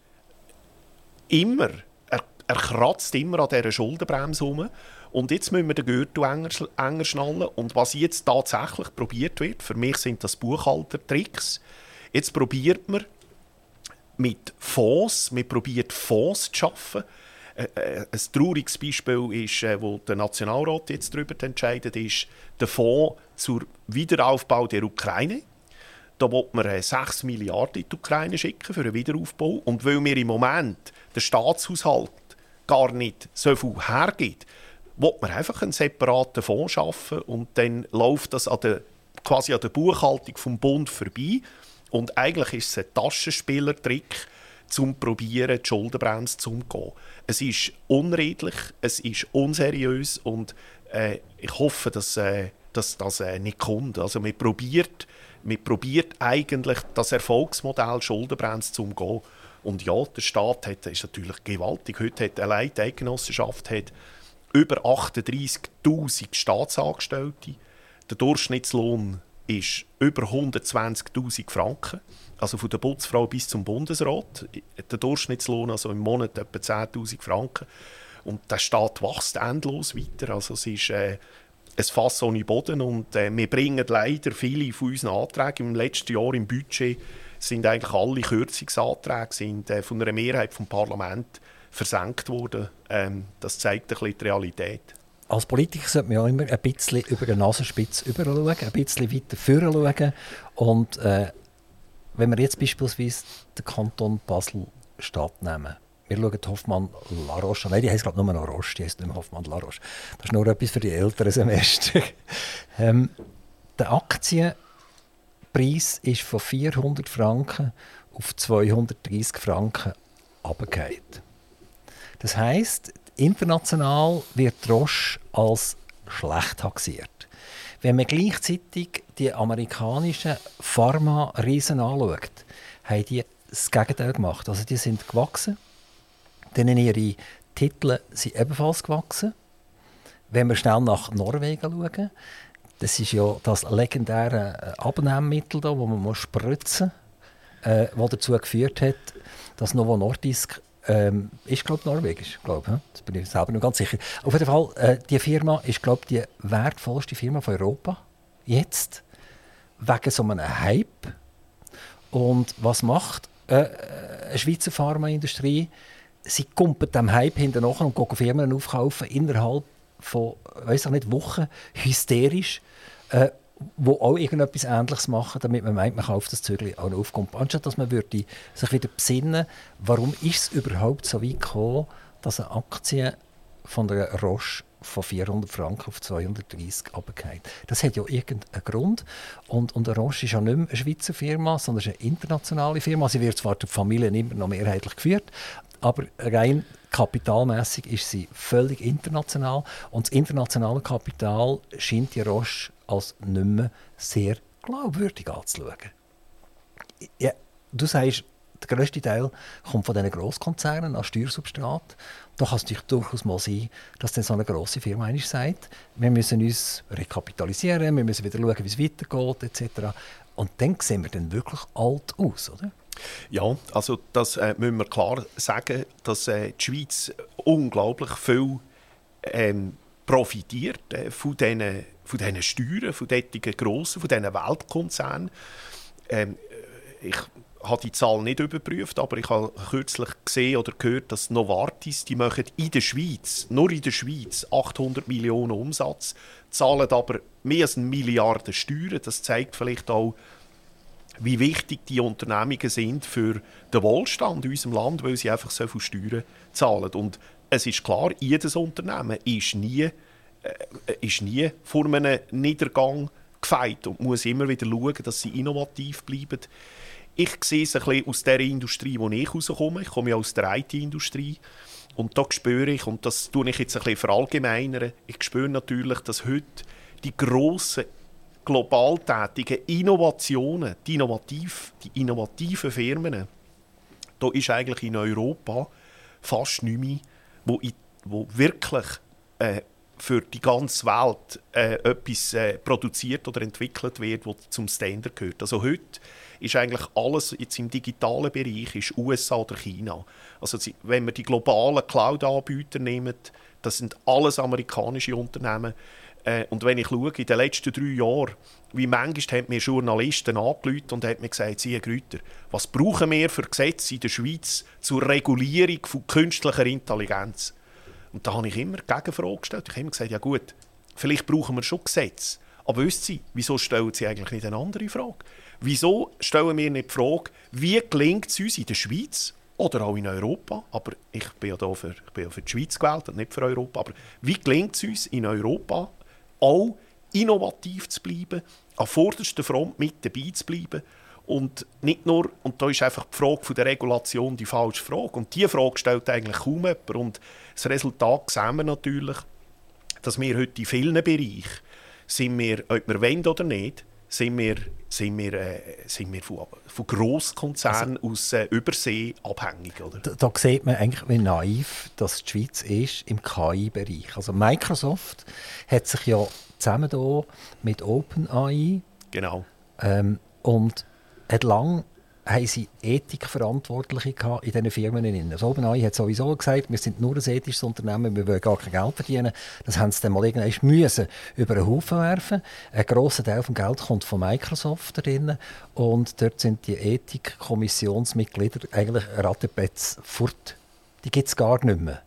immer, er, er kratzt immer an dieser Schuldenbremse herum. Und jetzt müssen wir den Gürtel enger, enger schnallen. Und was jetzt tatsächlich probiert wird, für mich sind das Buchhaltertricks. Jetzt probiert man mit Fonds, man probiert Fonds zu schaffen. Äh, äh, ein trauriges Beispiel ist, äh, wo der Nationalrat jetzt darüber entscheidet, ist der Fonds zur Wiederaufbau der Ukraine. Da will man 6 Milliarden in die Ukraine schicken für einen Wiederaufbau. Und weil wir im Moment der Staatshaushalt gar nicht so viel hergibt, will man einfach einen separaten Fonds schaffen und dann läuft das an der, quasi an der Buchhaltung vom Bund vorbei. Und eigentlich ist es ein Taschenspielertrick, um probieren, die Schuldenbremse zu umgehen. Es ist unredlich, es ist unseriös und äh, ich hoffe, dass, äh, dass das äh, nicht kommt. Also man probiert, man probiert eigentlich das Erfolgsmodell Schuldenbremse zu umgehen. Und ja, der Staat hat, ist natürlich gewaltig. Heute hat allein die Eidgenossenschaft hat über 38'000 Staatsangestellte. Der Durchschnittslohn ist über 120'000 Franken. Also von der Putzfrau bis zum Bundesrat. Der Durchschnittslohn also im Monat etwa 10'000 Franken. Und der Staat wächst endlos weiter. Also es ist äh, ein Fass ohne Boden. Und äh, wir bringen leider viele von unseren Anträgen im letzten Jahr im Budget sind eigentlich alle Kürzungsanträge sind, äh, von einer Mehrheit vom Parlament versenkt worden. Ähm, das zeigt ein bisschen die Realität. Als Politiker sollte man ja immer ein bisschen über den Nasenspitze schauen, ein bisschen weiter vorne schauen. Und äh, wenn wir jetzt beispielsweise den Kanton Basel-Stadt nehmen, wir schauen Hoffmann La Roche. Nein, die heißt glaube nur noch Roche, die heißt nicht mehr Hoffmann La Roche. Das ist nur etwas für die älteren Semester. ähm, der Aktienpreis ist von 400 Franken auf 230 Franken runtergefallen. Das heisst, international wird Roche als schlecht taxiert. Wenn man gleichzeitig die amerikanischen Pharma-Riesen anschaut, haben die das Gegenteil gemacht. Also die sind gewachsen, denen ihre Titel sind ebenfalls gewachsen. Wenn wir schnell nach Norwegen schauen, das ist ja das legendäre Abnehmmittel, da, wo man spritzen muss, äh, das dazu geführt hat, dass Novo Nordisk ähm, ist glaube norwegisch, glaube Das bin ich selber noch ganz sicher. Auf jeden Fall, äh, die Firma ist glaube die wertvollste Firma von Europa jetzt wegen so einem Hype. Und was macht äh, eine Schweizer Pharmaindustrie? Sie kumpelt dem Hype hinterher und gehen Firmen aufkaufen innerhalb von, weiß ich nicht, Wochen hysterisch. Äh, wo auch irgendetwas Ähnliches machen, damit man meint, man kauft das Zügel auch noch aufkommt. Anstatt dass man würde sich wieder besinnen, warum ist es überhaupt so weit gekommen, dass eine Aktie von der Roche von 400 Franken auf 230 runtergeht. Das hat ja irgendeinen Grund. Und, und Roche ist ja nicht mehr eine Schweizer Firma, sondern eine internationale Firma. Sie wird zwar durch Familie immer noch mehrheitlich geführt, aber rein kapitalmäßig ist sie völlig international. Und das internationale Kapital scheint die Roche als nicht mehr sehr glaubwürdig anzuschauen. Ja, du sagst, der grösste Teil kommt von diesen Grosskonzernen als Steuersubstrat. Da kann es durchaus mal sein, dass dann so eine grosse Firma eigentlich sagt, wir müssen uns rekapitalisieren, wir müssen wieder schauen, wie es weitergeht, etc. Und dann sehen wir dann wirklich alt aus, oder? Ja, also das äh, müssen wir klar sagen, dass äh, die Schweiz unglaublich viel ähm, profitiert äh, von diesen von diesen Steuern, von diesen grossen, von diesen Weltkonzernen. Ähm, ich habe die Zahl nicht überprüft, aber ich habe kürzlich gesehen oder gehört, dass Novartis, die machen in der Schweiz, nur in der Schweiz, 800 Millionen Umsatz, zahlen aber mehr als eine Milliarde Steuern. Das zeigt vielleicht auch, wie wichtig die Unternehmungen sind für den Wohlstand in unserem Land, weil sie einfach so viel Steuern zahlen. Und es ist klar, jedes Unternehmen ist nie äh, ist nie vor einem Niedergang gefeit und muss immer wieder schauen, dass sie innovativ bleiben. Ich sehe es ein bisschen aus der Industrie, wo ich rauskomme. Ich komme ja aus der IT-Industrie. Und da spüre ich, und das tue ich jetzt ein bisschen verallgemeinern, ich spüre natürlich, dass heute die grossen, global tätigen Innovationen, die, innovativ, die innovativen Firmen, da ist eigentlich in Europa fast nichts mehr, wo, wo wirklich äh, für die ganze Welt äh, etwas äh, produziert oder entwickelt wird, was zum Standard gehört. Also heute ist eigentlich alles jetzt im digitalen Bereich ist USA oder China. Also wenn wir die globalen Cloud-Anbieter nehmen, das sind alles amerikanische Unternehmen. Äh, und wenn ich schaue, in den letzten drei Jahren, wie manchmal haben mir Journalisten angerufen und haben mir gesagt, Sie, Grüter, was brauchen wir für Gesetze in der Schweiz zur Regulierung von künstlicher Intelligenz? Und da habe ich immer die Gegenfrage gestellt. Ich habe immer gesagt, ja gut, vielleicht brauchen wir schon Gesetze. Aber wissen Sie, wieso stellen Sie eigentlich nicht eine andere Frage? Wieso stellen wir nicht die Frage, wie gelingt es uns in der Schweiz oder auch in Europa, aber ich bin ja, da für, ich bin ja für die Schweiz gewählt und nicht für Europa, aber wie gelingt es uns in Europa auch innovativ zu bleiben, an vorderster Front mit dabei zu bleiben und nicht nur, und da ist einfach die Frage der Regulation die falsche Frage. Und diese Frage stellt eigentlich kaum jemand. Und das Resultat sehen wir natürlich, dass wir heute in vielen Bereichen, sind wir, ob wir wollen oder nicht, sind wir, sind wir, äh, sind wir von, von Grosskonzernen also, aus äh, Übersee abhängig. Oder? Da, da, sieht man eigentlich, wie naiv das die Schweiz ist im KI-Bereich. Also Microsoft hat sich ja zusammen mit OpenAI genau. Ähm, und hat lange haben sie Ethikverantwortliche in diesen Firmen. Das OpenAI hat sowieso gesagt, wir sind nur ein ethisches Unternehmen, wir wollen gar kein Geld verdienen. Das haben sie dann mal irgendwann müssen über den Haufen werfen. Ein grosser Teil des Geld kommt von Microsoft drin und dort sind die Ethikkommissionsmitglieder eigentlich ratepetz fort. Die gibt es gar nicht mehr.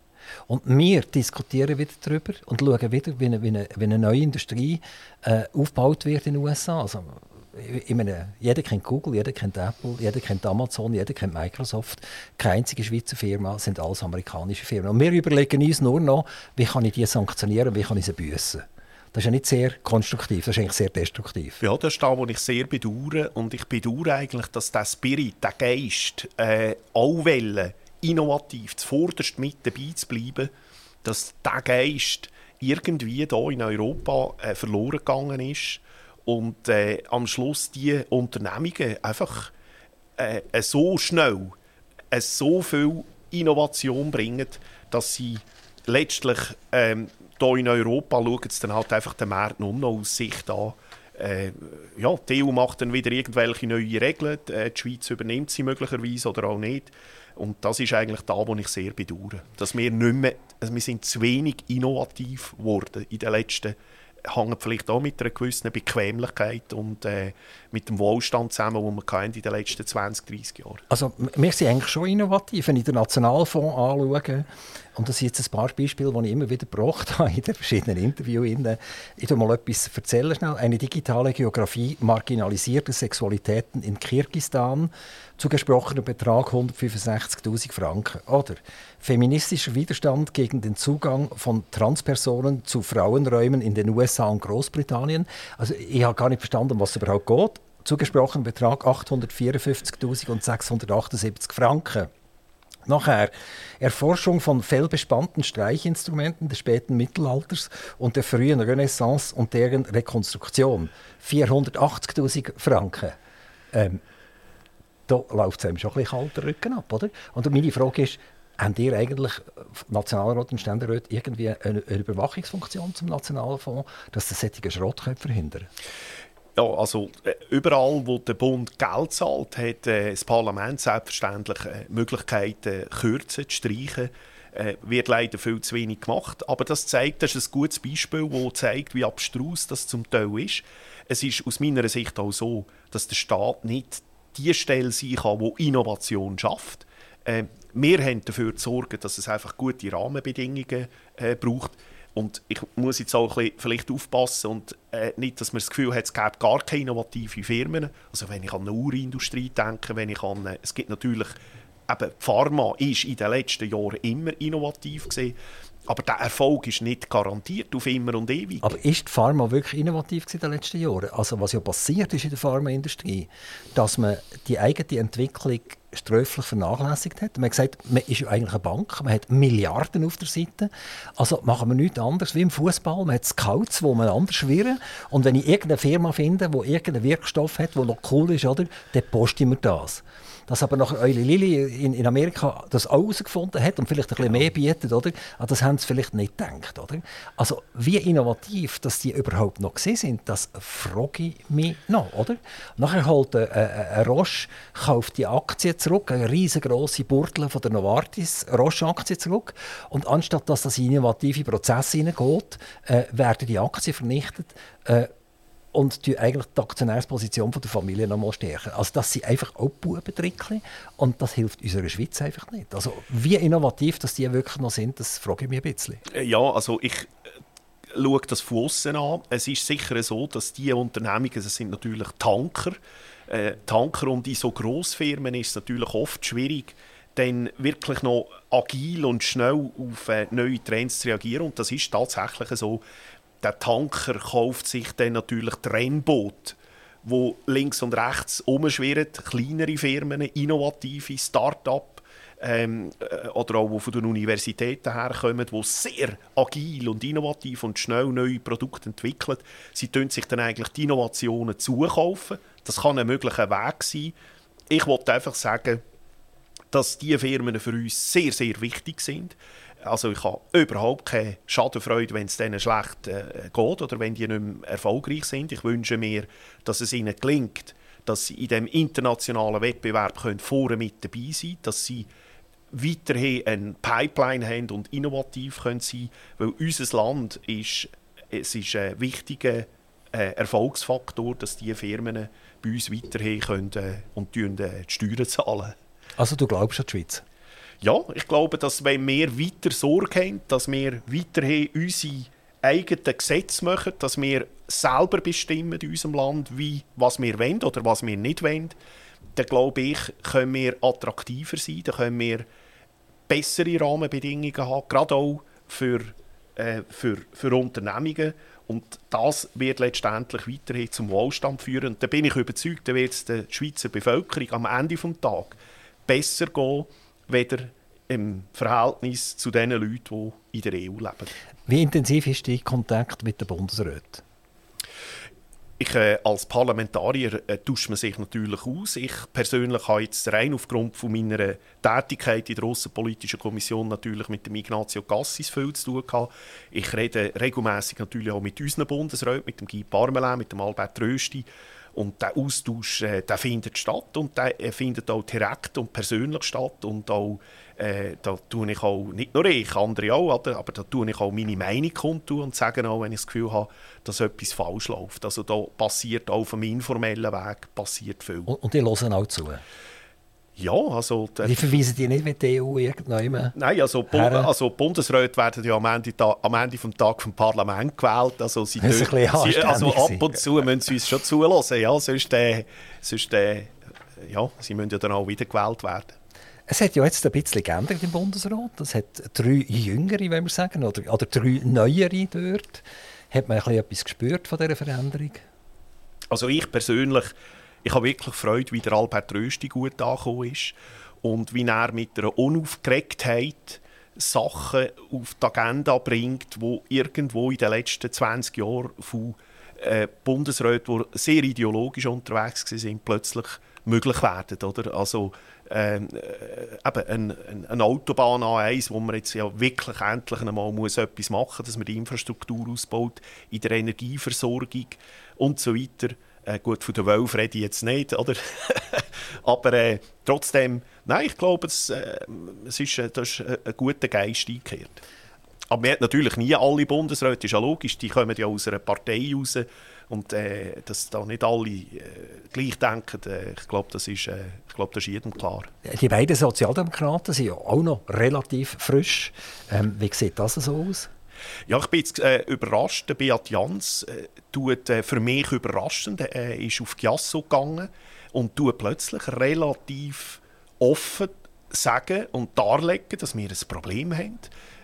Und wir diskutieren wieder darüber und schauen wieder, wie eine, wie eine, wie eine neue Industrie äh, aufgebaut wird in den USA. Also, ich meine, jeder kennt Google, jeder kennt Apple, jeder kennt Amazon, jeder kennt Microsoft. Keine einzige Schweizer Firma sind alles amerikanische Firmen. Und wir überlegen uns nur noch, wie kann ich die sanktionieren, wie kann ich sie büßen. Das ist ja nicht sehr konstruktiv, das ist eigentlich sehr destruktiv. Ja, das ist das, was ich sehr bedauere. Und ich bedauere eigentlich, dass der Spirit, der Geist, äh, auch wollen, innovativ, zuvorderst mit dabei zu bleiben, dass dieser Geist irgendwie hier in Europa äh, verloren gegangen ist und äh, am Schluss die Unternehmungen einfach äh, so schnell äh, so viel Innovation bringen, dass sie letztlich ähm, hier in Europa schauen dann halt einfach den Markt nur noch aus Sicht an. Äh, ja, die EU macht dann wieder irgendwelche neue Regeln, äh, die Schweiz übernimmt sie möglicherweise oder auch nicht. Und das ist eigentlich da, wo ich sehr bedauere. Dass wir nicht mehr, also wir sind zu wenig innovativ geworden in den letzten Jahren hängt vielleicht auch mit einer gewissen Bequemlichkeit und äh, mit dem Wohlstand zusammen, den wir in den letzten 20, 30 Jahren Also wir sind eigentlich schon innovativ, wenn ich den Nationalfonds anschaue. Und das sind jetzt ein paar Beispiele, die ich immer wieder gebracht habe in den verschiedenen Interviews. Ich will mal etwas erzählen schnell. Eine digitale Geografie marginalisierter Sexualitäten in Kirgisistan zugesprochener Betrag 165.000 Franken. Oder feministischer Widerstand gegen den Zugang von Transpersonen zu Frauenräumen in den USA und Großbritannien. Also ich habe gar nicht verstanden, was überhaupt geht. Zugesprochener Betrag 854.678 Franken. Nachher Erforschung von fellbespannten Streichinstrumenten des späten Mittelalters und der frühen Renaissance und deren Rekonstruktion. 480.000 Franken. Ähm, da läuft es einem schon ein bisschen kalter Rücken ab, oder? Und meine Frage ist, haben ihr eigentlich Nationalrat und Ständerat irgendwie eine, Überwachungsfunktion zum Nationalfonds, dass das solche Schrott verhindern ja, also äh, überall, wo der Bund Geld zahlt, hat äh, das Parlament selbstverständlich äh, Möglichkeiten, kürzen, zu streichen. Äh, wird leider viel zu wenig gemacht. Aber das zeigt, das ist ein gutes Beispiel, das zeigt, wie abstrus das zum Teil ist. Es ist aus meiner Sicht auch so, dass der Staat nicht die Stelle sein kann, die Innovation schafft. Wir haben dafür zu sorgen, dass es einfach gute Rahmenbedingungen braucht. Und ich muss jetzt auch ein bisschen vielleicht aufpassen und äh, nicht, dass man das Gefühl hat, es gäbe gar keine innovative Firmen. Also wenn ich an eine Uhrenindustrie denke, wenn ich an, äh, es gibt natürlich, eben Pharma ist in den letzten Jahren immer innovativ gewesen. Aber der Erfolg ist nicht garantiert auf immer und ewig. Aber ist die Pharma wirklich innovativ in den letzten Jahren? Also was ja passiert ist in der Pharmaindustrie, dass man die eigene Entwicklung sträflich vernachlässigt hat. Man hat gesagt, man ist ja eigentlich eine Bank, man hat Milliarden auf der Seite. Also machen wir nichts anderes wie im Fußball. Man hat Scouts, wo man anders schwirren. Und wenn ich irgendeine Firma finde, die irgendeinen Wirkstoff hat, der noch cool ist, oder, dann poste ich mir das dass aber noch Eule Lilly in, in Amerika das auch herausgefunden hat und vielleicht ein bisschen mehr bietet, oder? Das haben sie vielleicht nicht gedacht, oder? Also wie innovativ, dass die überhaupt noch gesehen sind, das frage ich mich noch, oder? Nachher holt ein, ein Roche, kauft die Aktie zurück, eine riesengroße Burtel von der Novartis Roche-Aktie zurück und anstatt dass das in innovative Prozesse hineingeht, äh, werden die Aktien vernichtet. Äh, und die eigentlich die Aktionärsposition der Familie noch mal stärken. Also das sind einfach auch Bubentrickchen und das hilft unserer Schweiz einfach nicht. Also wie innovativ dass die wirklich noch sind, das frage ich mich ein bisschen. Äh, ja, also ich äh, schaue das von außen an. Es ist sicher so, dass diese Unternehmungen, das sind natürlich Tanker, äh, Tanker und in so Grossfirmen ist es natürlich oft schwierig, dann wirklich noch agil und schnell auf äh, neue Trends zu reagieren. Und das ist tatsächlich so der Tanker kauft sich dann natürlich Trennboot, wo links und rechts umschwirren, kleinere Firmen, innovative Start-up ähm, äh, oder auch die von den Universitäten herkommen, die sehr agil und innovativ und schnell neue Produkte entwickeln. Sie tun sich dann eigentlich die Innovationen zukaufen. Das kann ein möglicher Weg sein. Ich wollte einfach sagen, dass diese Firmen für uns sehr, sehr wichtig sind. Also ich habe überhaupt keine Schadenfreude, wenn es denen schlecht äh, geht oder wenn die nicht mehr erfolgreich sind. Ich wünsche mir, dass es ihnen gelingt, dass sie in dem internationalen Wettbewerb können vorne mit dabei sein können, dass sie weiterhin eine Pipeline haben und innovativ können sein weil unser Land ist, es ist ein wichtiger äh, Erfolgsfaktor, dass diese Firmen bei uns weiterhin können, äh, und äh, die Steuern zahlen. Also du glaubst an die Schweiz? ja, ich glaube, dass wenn wir weiter Sorge haben, dass wir weiterhin unsere eigenen Gesetze machen, dass wir selber bestimmen in unserem Land, wie, was wir wollen oder was wir nicht wollen, dann glaube ich, können wir attraktiver sein, dann können wir bessere Rahmenbedingungen haben, gerade auch für, äh, für, für Unternehmungen. Und das wird letztendlich weiterhin zum Wohlstand führen. Und da bin ich überzeugt, da wird es der Schweizer Bevölkerung am Ende des Tages besser gehen, weder im Verhältnis zu den Leuten, die in der EU leben. Wie intensiv ist dein Kontakt mit den Bundesräten? Ich, äh, als Parlamentarier äh, tauscht man sich natürlich aus. Ich persönlich habe jetzt rein aufgrund von meiner Tätigkeit in der Außenpolitischen Kommission natürlich mit dem Ignazio Gassis viel zu tun gehabt. Ich rede regelmäßig natürlich auch mit unseren Bundesräten, mit dem Guy Parmelin, mit dem Albert Rösti und der Austausch äh, der findet statt und der äh, findet auch direkt und persönlich statt. Und auch, äh, da tue ich auch, nicht nur ich, andere auch, oder? aber da tue ich auch meine Meinung kundtun und sage auch, wenn ich das Gefühl habe, dass etwas falsch läuft. Also da passiert auch auf dem informellen Weg passiert viel. Und, und die hören auch zu? Ja, also... Wie verweisen die nicht mit der EU irgendwann? Nein, also, Bu also Bundesräte werden ja am Ende, am Ende des Tages vom Parlament gewählt. Also, sie, dort, sie also ab und zu müssen sie uns schon zulassen. Ja, sonst, äh, sonst äh, ja, sie müssen ja dann auch wieder gewählt werden. Es hat ja jetzt ein bisschen geändert im Bundesrat. Es hat drei Jüngere, wenn wir sagen, oder, oder drei Neuere dort. Hat man etwas gespürt von dieser Veränderung? Also ich persönlich ich habe wirklich Freude, wie der Albert Rösti gut angekommen ist und wie er mit einer Unaufgeregtheit Sachen auf die Agenda bringt, die irgendwo in den letzten 20 Jahren von äh, Bundesräten, die sehr ideologisch unterwegs waren, plötzlich möglich werden. Oder? Also, äh, eben ein, ein, eine Autobahn A1, wo man jetzt ja wirklich endlich einmal muss etwas machen muss, dass man die Infrastruktur ausbaut, in der Energieversorgung und so weiter. Äh, gut, von der Wölfe rede ich jetzt nicht, oder? Aber äh, trotzdem, nein, ich glaube, es, äh, es ist, äh, ist ein guter Geist eingekehrt. Aber man hat natürlich nie alle Bundesräte, ist ja logisch, die kommen ja aus einer Partei raus. Und äh, dass da nicht alle äh, gleich denken, äh, ich glaube, das, ist, äh, glaub, das ist jedem klar. Die beiden Sozialdemokraten sind ja auch noch relativ frisch. Ähm, wie sieht das so aus? Ja, ich bin jetzt äh, überrascht. Der Beat Jans äh, tut äh, für mich überraschend. Er ist auf Giasso gegangen und tut plötzlich relativ offen sagen und darlegen, dass wir ein Problem haben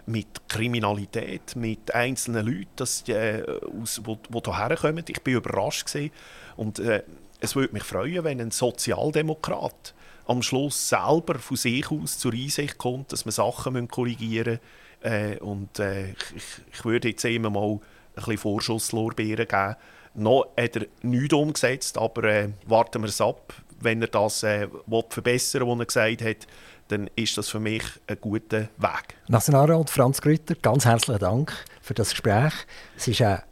mit Kriminalität, mit einzelnen Leuten, dass die, äh, aus, wo, wo hierher kommen. Ich bin überrascht gewesen. und äh, es würde mich freuen, wenn ein Sozialdemokrat am Schluss selber von sich aus zur Einsicht kommt, dass man Sachen korrigieren müssen. Äh, und äh, ich, ich, würde jetzt immer mal ein bisschen Vorschusslorbeeren geben. Noch hat er nichts umgesetzt, aber äh, warten wir es ab. Wenn er das äh, verbessern will, was er gesagt hat, dann ist das für mich ein guter Weg. Nationalrat Franz Grütter, ganz herzlichen Dank für das Gespräch. Es ist eine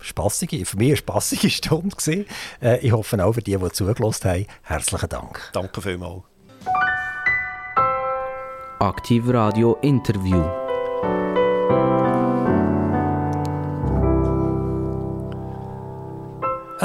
spassige, für mich eine spassige Stunde gewesen. Äh, ich hoffe auch für die, die zugelassen haben. Herzlichen Dank. Danke vielmals. Aktiv Radio Interview.